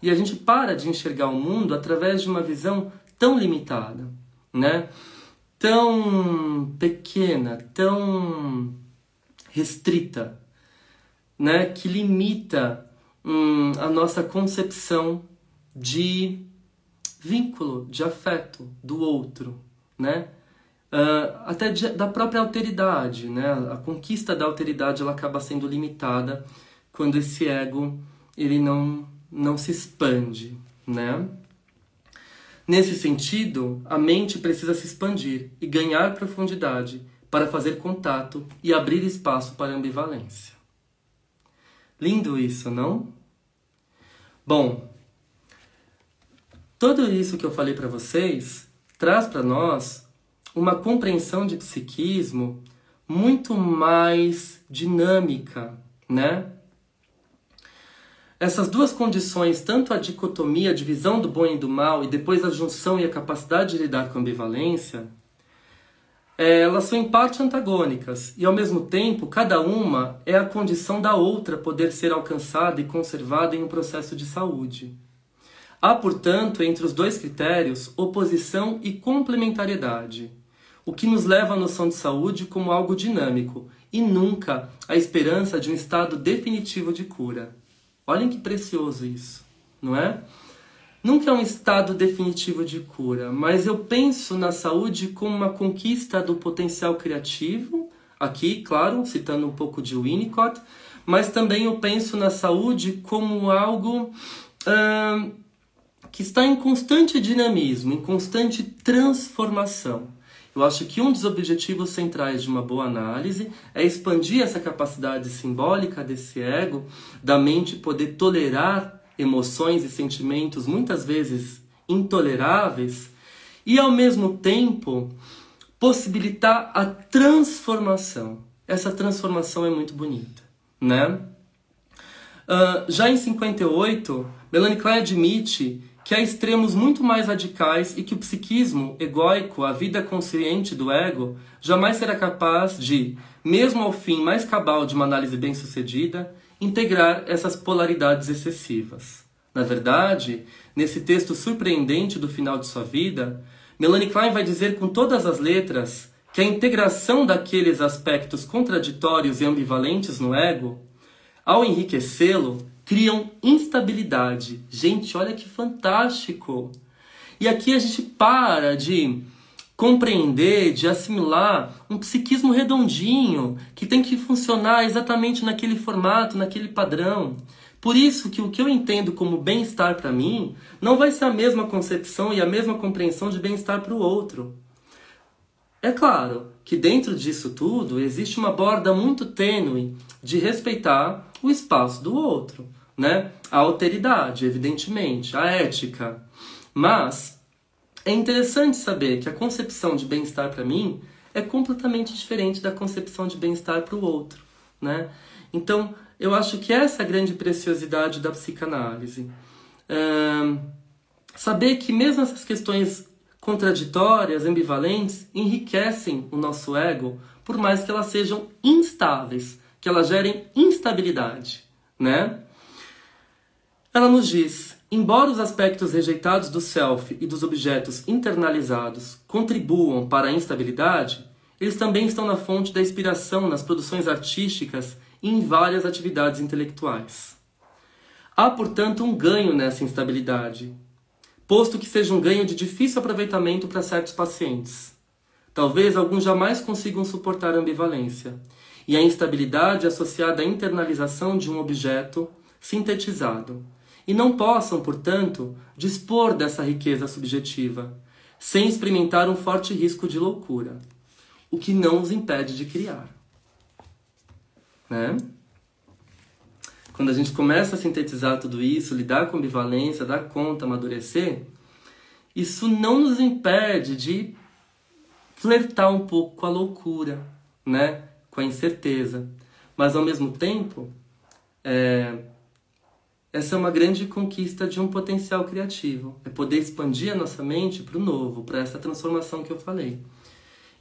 E a gente para de enxergar o mundo através de uma visão tão limitada, né? Tão pequena, tão restrita, né? que limita hum, a nossa concepção de vínculo, de afeto do outro, né? Uh, até de, da própria alteridade, né? A conquista da alteridade ela acaba sendo limitada quando esse ego ele não não se expande, né? Nesse sentido, a mente precisa se expandir e ganhar profundidade para fazer contato e abrir espaço para ambivalência. Lindo isso, não? Bom, tudo isso que eu falei para vocês traz para nós uma compreensão de psiquismo muito mais dinâmica, né? Essas duas condições, tanto a dicotomia, a divisão do bom e do mal, e depois a junção e a capacidade de lidar com a ambivalência, é, elas são em parte antagônicas, e ao mesmo tempo, cada uma é a condição da outra poder ser alcançada e conservada em um processo de saúde. Há, portanto, entre os dois critérios, oposição e complementariedade o que nos leva à noção de saúde como algo dinâmico e nunca a esperança de um estado definitivo de cura. Olhem que precioso isso, não é? Nunca é um estado definitivo de cura, mas eu penso na saúde como uma conquista do potencial criativo, aqui, claro, citando um pouco de Winnicott, mas também eu penso na saúde como algo que está em constante dinamismo, em constante transformação. Eu acho que um dos objetivos centrais de uma boa análise é expandir essa capacidade simbólica desse ego, da mente poder tolerar emoções e sentimentos muitas vezes intoleráveis e ao mesmo tempo possibilitar a transformação. Essa transformação é muito bonita, né? Uh, já em 58, Melanie Klein admite que há extremos muito mais radicais e que o psiquismo egóico, a vida consciente do ego, jamais será capaz de, mesmo ao fim mais cabal de uma análise bem-sucedida, integrar essas polaridades excessivas. Na verdade, nesse texto surpreendente do final de sua vida, Melanie Klein vai dizer com todas as letras que a integração daqueles aspectos contraditórios e ambivalentes no ego, ao enriquecê-lo, criam instabilidade. Gente, olha que fantástico! E aqui a gente para de compreender, de assimilar um psiquismo redondinho, que tem que funcionar exatamente naquele formato, naquele padrão. Por isso que o que eu entendo como bem-estar para mim não vai ser a mesma concepção e a mesma compreensão de bem-estar para o outro. É claro que dentro disso tudo existe uma borda muito tênue de respeitar o espaço do outro, né? A alteridade, evidentemente, a ética. Mas é interessante saber que a concepção de bem-estar para mim é completamente diferente da concepção de bem-estar para o outro, né? Então, eu acho que essa é a grande preciosidade da psicanálise. saber que mesmo essas questões contraditórias, ambivalentes, enriquecem o nosso ego, por mais que elas sejam instáveis, que elas gerem instabilidade, né? Ela nos diz: embora os aspectos rejeitados do self e dos objetos internalizados contribuam para a instabilidade, eles também estão na fonte da inspiração nas produções artísticas e em várias atividades intelectuais. Há, portanto, um ganho nessa instabilidade, posto que seja um ganho de difícil aproveitamento para certos pacientes. Talvez alguns jamais consigam suportar a ambivalência e a instabilidade associada à internalização de um objeto sintetizado, e não possam, portanto, dispor dessa riqueza subjetiva, sem experimentar um forte risco de loucura, o que não os impede de criar. Né? Quando a gente começa a sintetizar tudo isso, lidar com ambivalência, dar conta, amadurecer, isso não nos impede de flertar um pouco com a loucura, né? com a incerteza. Mas ao mesmo tempo, é, essa é uma grande conquista de um potencial criativo. É poder expandir a nossa mente para o novo, para essa transformação que eu falei.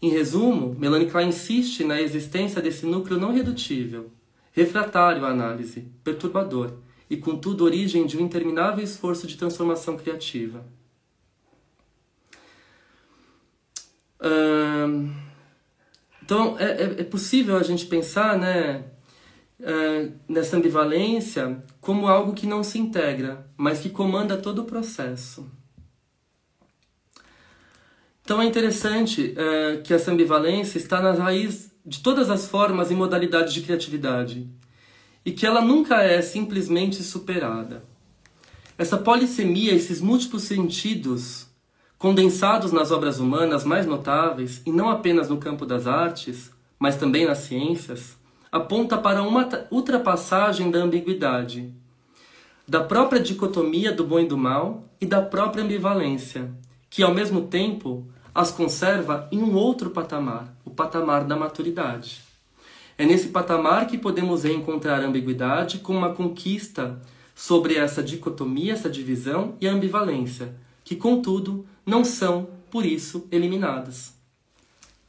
Em resumo, Melanie Klein insiste na existência desse núcleo não redutível, refratário à análise, perturbador, e contudo origem de um interminável esforço de transformação criativa. Hum, então, é, é, é, possível a gente pensar né, nessa ambivalência como algo que não se integra, mas que comanda todo o processo. Então é interessante é, que essa ambivalência está na raiz de todas as formas e modalidades de criatividade e que ela nunca é simplesmente superada. Essa polissemia, esses múltiplos sentidos condensados nas obras humanas mais notáveis, e não apenas no campo das artes, mas também nas ciências, aponta para uma ultrapassagem da ambiguidade, da própria dicotomia do bom e do mal e da própria ambivalência, que ao mesmo tempo as conserva em um outro patamar, o patamar da maturidade. É nesse patamar que podemos reencontrar a ambiguidade com uma conquista sobre essa dicotomia, essa divisão e a ambivalência, que, contudo, não são, por isso, eliminadas.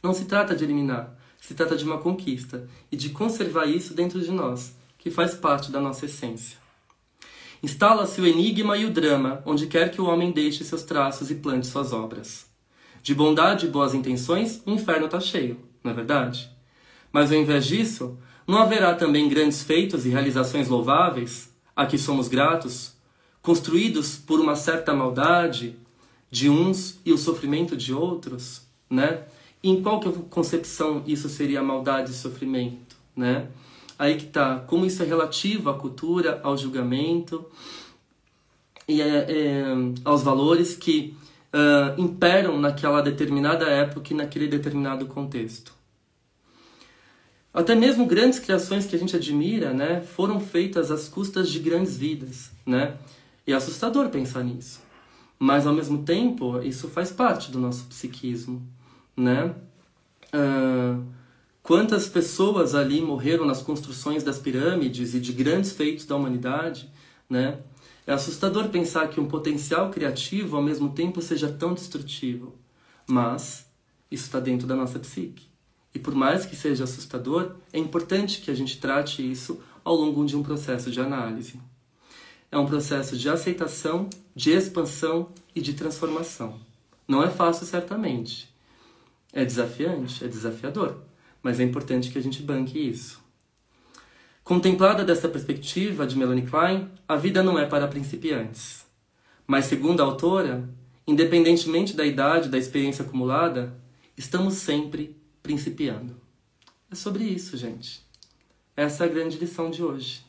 Não se trata de eliminar, se trata de uma conquista e de conservar isso dentro de nós, que faz parte da nossa essência. Instala-se o enigma e o drama onde quer que o homem deixe seus traços e plante suas obras. De bondade e boas intenções, o inferno está cheio, não é verdade? Mas ao invés disso, não haverá também grandes feitos e realizações louváveis, a que somos gratos, construídos por uma certa maldade de uns e o sofrimento de outros, né? Em qual concepção isso seria maldade e sofrimento, né? Aí que tá, como isso é relativo à cultura, ao julgamento e é, é, aos valores que uh, imperam naquela determinada época e naquele determinado contexto. Até mesmo grandes criações que a gente admira, né, foram feitas às custas de grandes vidas, né? E é assustador pensar nisso. Mas ao mesmo tempo, isso faz parte do nosso psiquismo, né? Uh, quantas pessoas ali morreram nas construções das pirâmides e de grandes feitos da humanidade, né? É assustador pensar que um potencial criativo ao mesmo tempo seja tão destrutivo, mas isso está dentro da nossa psique. E por mais que seja assustador, é importante que a gente trate isso ao longo de um processo de análise. É um processo de aceitação, de expansão e de transformação. Não é fácil, certamente. É desafiante, é desafiador, mas é importante que a gente banque isso. Contemplada dessa perspectiva de Melanie Klein, a vida não é para principiantes. Mas, segundo a autora, independentemente da idade, da experiência acumulada, estamos sempre principiando. É sobre isso, gente. Essa é a grande lição de hoje.